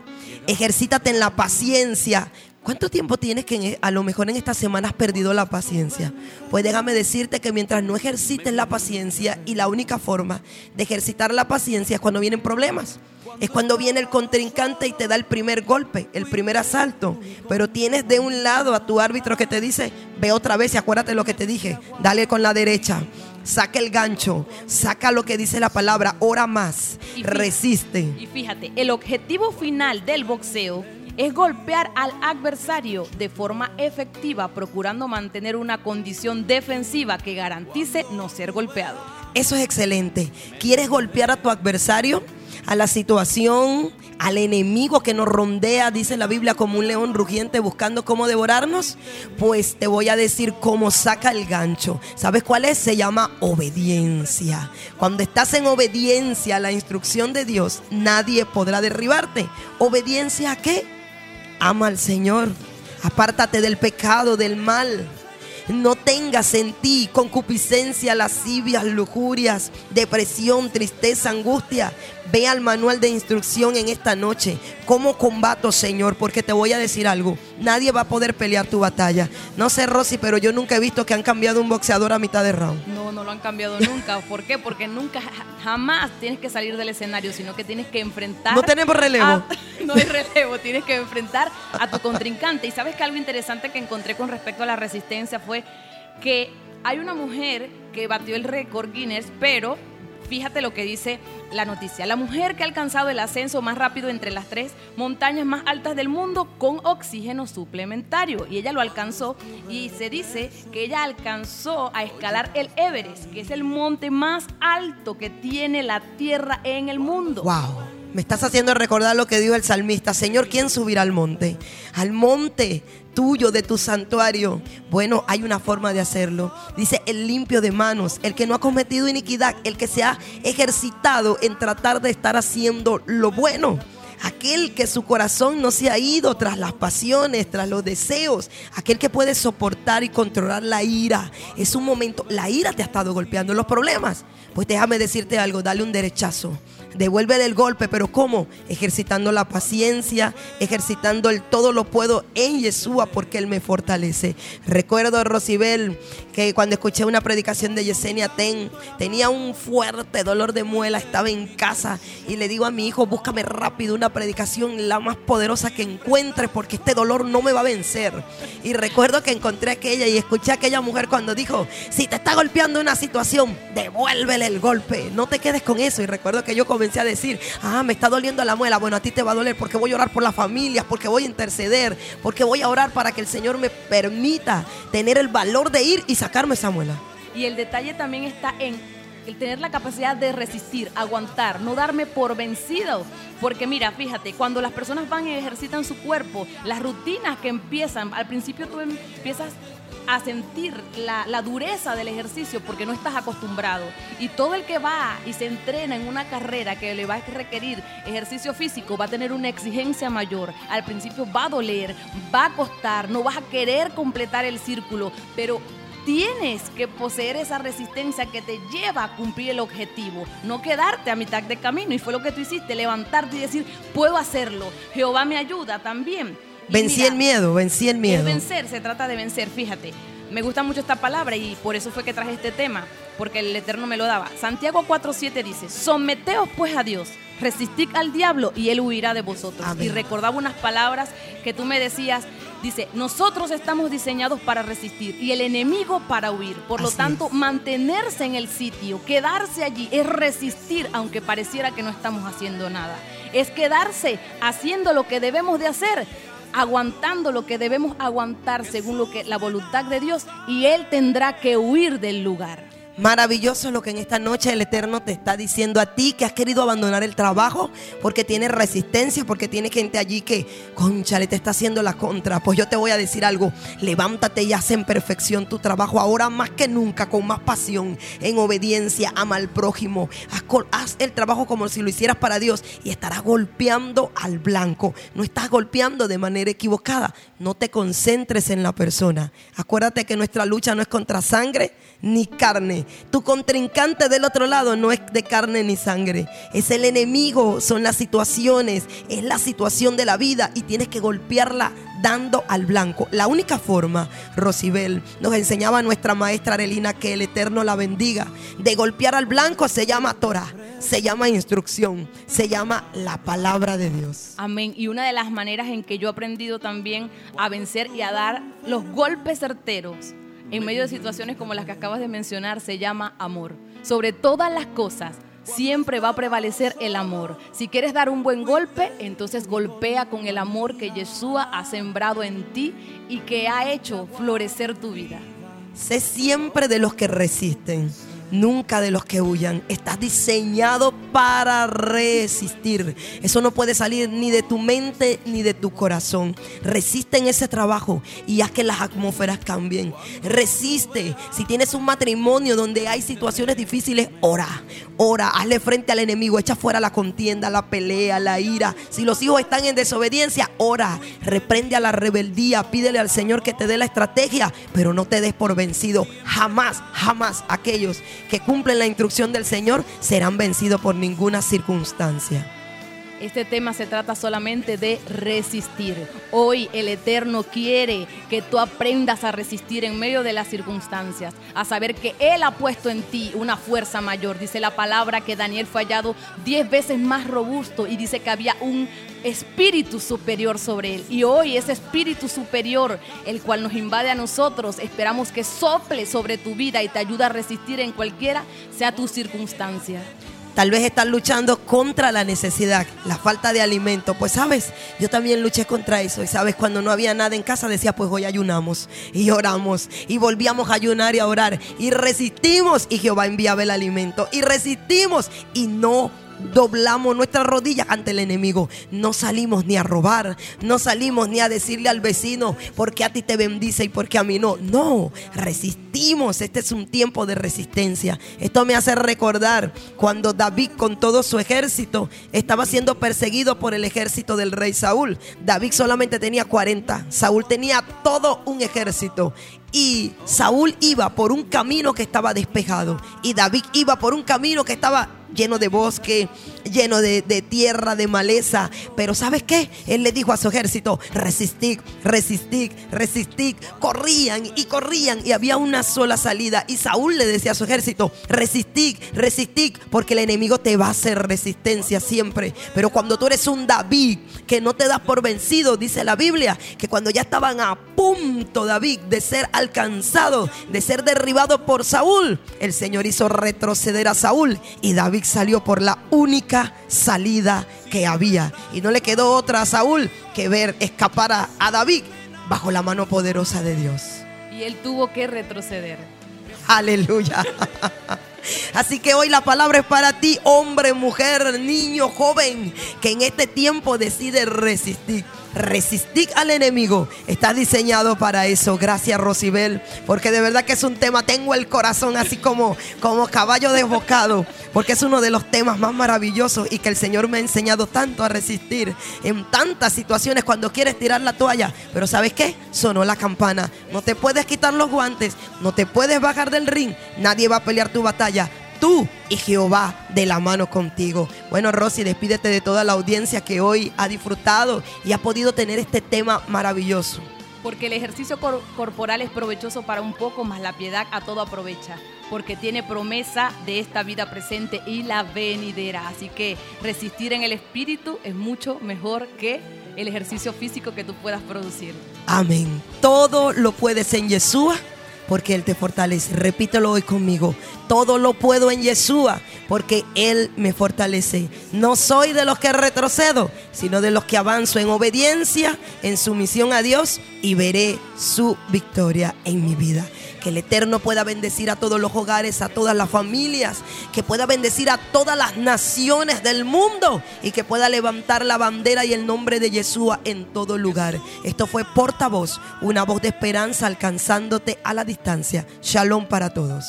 ejercítate en la paciencia. ¿Cuánto tiempo tienes que en- a lo mejor en esta semana has perdido la paciencia? Pues déjame decirte que mientras no ejercites la paciencia y la única forma de ejercitar la paciencia es cuando vienen problemas. Es cuando viene el contrincante y te da el primer golpe, el primer asalto. Pero tienes de un lado a tu árbitro que te dice, ve otra vez y acuérdate lo que te dije, dale con la derecha, saca el gancho, saca lo que dice la palabra, ora más, Y resiste. Y fíjate, el objetivo final del boxeo es golpear al adversario de forma efectiva, procurando mantener una condición defensiva que garantice no ser golpeado. Eso es excelente. ¿Quieres golpear a tu adversario? A la situación, al enemigo que nos rondea, dice la Biblia, como un león rugiente buscando cómo devorarnos? Pues te voy a decir cómo saca el gancho. ¿Sabes cuál es? Se llama obediencia. Cuando estás en obediencia a la instrucción de Dios, nadie podrá derribarte. ¿Obediencia a qué? Ama al Señor. Apártate del pecado, del mal. No tengas en ti concupiscencia, lascivias, lujurias, depresión, tristeza, angustia. Ve al manual de instrucción en esta noche. ¿Cómo combato, Señor? Porque te voy a decir algo. Nadie va a poder pelear tu batalla. No sé, Rosy, pero yo nunca he visto que han cambiado un boxeador a mitad de round. No, lo han cambiado nunca. ¿Por qué? Porque nunca, ja- jamás tienes que salir del escenario, sino que tienes que enfrentar. No tenemos relevo. a- no hay relevo, tienes que enfrentar a tu contrincante. Y sabes que algo interesante que encontré con respecto a la resistencia fue que hay una mujer que batió el récord Guinness, pero fíjate lo que dice la noticia. La mujer que ha alcanzado el ascenso más rápido entre las tres montañas más altas del mundo con oxígeno suplementario. Y ella lo alcanzó y se dice que ella alcanzó a escalar el Everest, que es el monte más alto que tiene la Tierra en el mundo. Wow. Me estás haciendo recordar lo que dijo el salmista. Señor, ¿quién subirá al monte? Al monte tuyo, de tu santuario. Bueno, hay una forma de hacerlo. Dice el limpio de manos, el que no ha cometido iniquidad, el que se ha ejercitado en tratar de estar haciendo lo bueno. Aquel que su corazón no se ha ido tras las pasiones, tras los deseos. Aquel que puede soportar y controlar la ira. Es un momento, la ira te ha estado golpeando los problemas. Pues déjame decirte algo, dale un derechazo. Devuélvele el golpe, pero ¿cómo? Ejercitando la paciencia, ejercitando el todo lo puedo en Yeshua porque Él me fortalece. Recuerdo, Rosibel, que cuando escuché una predicación de Yesenia Ten, tenía un fuerte dolor de muela, estaba en casa y le digo a mi hijo, búscame rápido una predicación la más poderosa que encuentres porque este dolor no me va a vencer. Y recuerdo que encontré aquella y escuché a aquella mujer cuando dijo, si te está golpeando una situación, devuélvele el golpe, no te quedes con eso. Y recuerdo que yo comencé a decir, ah, me está doliendo la muela, bueno, a ti te va a doler porque voy a orar por las familias, porque voy a interceder, porque voy a orar para que el Señor me permita tener el valor de ir y sacarme esa muela. Y el detalle también está en el tener la capacidad de resistir, aguantar, no darme por vencido. Porque mira, fíjate, cuando las personas van y ejercitan su cuerpo, las rutinas que empiezan, al principio tú empiezas a sentir la, la dureza del ejercicio porque no estás acostumbrado. Y todo el que va y se entrena en una carrera que le va a requerir ejercicio físico va a tener una exigencia mayor. Al principio va a doler, va a costar, no vas a querer completar el círculo, pero tienes que poseer esa resistencia que te lleva a cumplir el objetivo, no quedarte a mitad de camino. Y fue lo que tú hiciste, levantarte y decir, puedo hacerlo, Jehová me ayuda también. Vencí mira, el miedo, vencí el miedo. es vencer, se trata de vencer, fíjate. Me gusta mucho esta palabra y por eso fue que traje este tema, porque el Eterno me lo daba. Santiago 4.7 dice, someteos pues a Dios, resistid al diablo y él huirá de vosotros. Amén. Y recordaba unas palabras que tú me decías, dice, nosotros estamos diseñados para resistir y el enemigo para huir. Por lo tanto, es. mantenerse en el sitio, quedarse allí, es resistir aunque pareciera que no estamos haciendo nada. Es quedarse haciendo lo que debemos de hacer aguantando lo que debemos aguantar según lo que la voluntad de Dios y él tendrá que huir del lugar. Maravilloso lo que en esta noche el Eterno te está diciendo a ti que has querido abandonar el trabajo porque tienes resistencia, porque tiene gente allí que, conchale, te está haciendo la contra. Pues yo te voy a decir algo, levántate y haz en perfección tu trabajo ahora más que nunca, con más pasión, en obediencia, ama al prójimo. Haz, haz el trabajo como si lo hicieras para Dios y estarás golpeando al blanco. No estás golpeando de manera equivocada. No te concentres en la persona. Acuérdate que nuestra lucha no es contra sangre ni carne. Tu contrincante del otro lado no es de carne ni sangre. Es el enemigo, son las situaciones, es la situación de la vida y tienes que golpearla dando al blanco. La única forma, Rosibel, nos enseñaba nuestra maestra Arelina que el Eterno la bendiga, de golpear al blanco se llama Torah, se llama instrucción, se llama la palabra de Dios. Amén. Y una de las maneras en que yo he aprendido también a vencer y a dar los golpes certeros en medio de situaciones como las que acabas de mencionar se llama amor. Sobre todas las cosas. Siempre va a prevalecer el amor. Si quieres dar un buen golpe, entonces golpea con el amor que Yeshua ha sembrado en ti y que ha hecho florecer tu vida. Sé siempre de los que resisten, nunca de los que huyan. Estás diseñado para resistir. Eso no puede salir ni de tu mente ni de tu corazón. Resiste en ese trabajo y haz que las atmósferas cambien. Resiste. Si tienes un matrimonio donde hay situaciones difíciles, ora. Ora, hazle frente al enemigo, echa fuera la contienda, la pelea, la ira. Si los hijos están en desobediencia, ora. Reprende a la rebeldía, pídele al Señor que te dé la estrategia, pero no te des por vencido. Jamás, jamás aquellos que cumplen la instrucción del Señor serán vencidos por ninguna circunstancia. Este tema se trata solamente de resistir. Hoy el Eterno quiere que tú aprendas a resistir en medio de las circunstancias, a saber que Él ha puesto en ti una fuerza mayor. Dice la palabra que Daniel fue hallado diez veces más robusto y dice que había un espíritu superior sobre él. Y hoy ese espíritu superior, el cual nos invade a nosotros, esperamos que sople sobre tu vida y te ayude a resistir en cualquiera sea tu circunstancia. Tal vez estás luchando contra la necesidad, la falta de alimento. Pues sabes, yo también luché contra eso. Y sabes, cuando no había nada en casa, decía, pues hoy ayunamos y oramos. Y volvíamos a ayunar y a orar. Y resistimos y Jehová enviaba el alimento. Y resistimos y no doblamos nuestras rodillas ante el enemigo. No salimos ni a robar, no salimos ni a decirle al vecino porque a ti te bendice y porque a mí no. No, resistimos. Este es un tiempo de resistencia. Esto me hace recordar cuando David con todo su ejército estaba siendo perseguido por el ejército del rey Saúl. David solamente tenía 40, Saúl tenía todo un ejército. Y Saúl iba por un camino que estaba despejado. Y David iba por un camino que estaba lleno de bosque, lleno de, tierra, de maleza. Pero ¿sabes qué? Él le dijo a su ejército, resistid, resistid, resistid. Corrían y corrían y había una sola salida. Y Saúl le decía a su ejército, resistid, resistid, porque el enemigo te va a hacer resistencia siempre. Pero cuando tú eres un David que no te das por vencido, dice la Biblia, que cuando ya estaban a punto David de ser alcanzado, de ser derribado por Saúl, el Señor hizo retroceder a Saúl y David salió por la única salida que había. Y no le quedó otra a Saúl que ver escapar a, a David bajo la mano poderosa de Dios. Y él tuvo que retroceder. Aleluya. Así que hoy la palabra es para ti, hombre, mujer, niño, joven, que en este tiempo decide resistir. Resistir al enemigo está diseñado para eso. Gracias, Rosibel, porque de verdad que es un tema. Tengo el corazón así como, como caballo desbocado, porque es uno de los temas más maravillosos y que el Señor me ha enseñado tanto a resistir en tantas situaciones cuando quieres tirar la toalla. Pero ¿sabes qué? Sonó la campana. No te puedes quitar los guantes, no te puedes bajar del ring. Nadie va a pelear tu batalla tú y Jehová de la mano contigo. Bueno, Rosy, despídete de toda la audiencia que hoy ha disfrutado y ha podido tener este tema maravilloso. Porque el ejercicio cor- corporal es provechoso para un poco, más la piedad a todo aprovecha. Porque tiene promesa de esta vida presente y la venidera. Así que resistir en el espíritu es mucho mejor que el ejercicio físico que tú puedas producir. Amén. Todo lo puedes en Yeshua porque Él te fortalece. Repítelo hoy conmigo. Todo lo puedo en Yeshua porque Él me fortalece. No soy de los que retrocedo, sino de los que avanzo en obediencia, en sumisión a Dios y veré su victoria en mi vida. Que el Eterno pueda bendecir a todos los hogares, a todas las familias, que pueda bendecir a todas las naciones del mundo y que pueda levantar la bandera y el nombre de Yeshua en todo lugar. Esto fue Portavoz, una voz de esperanza alcanzándote a la distancia. Shalom para todos.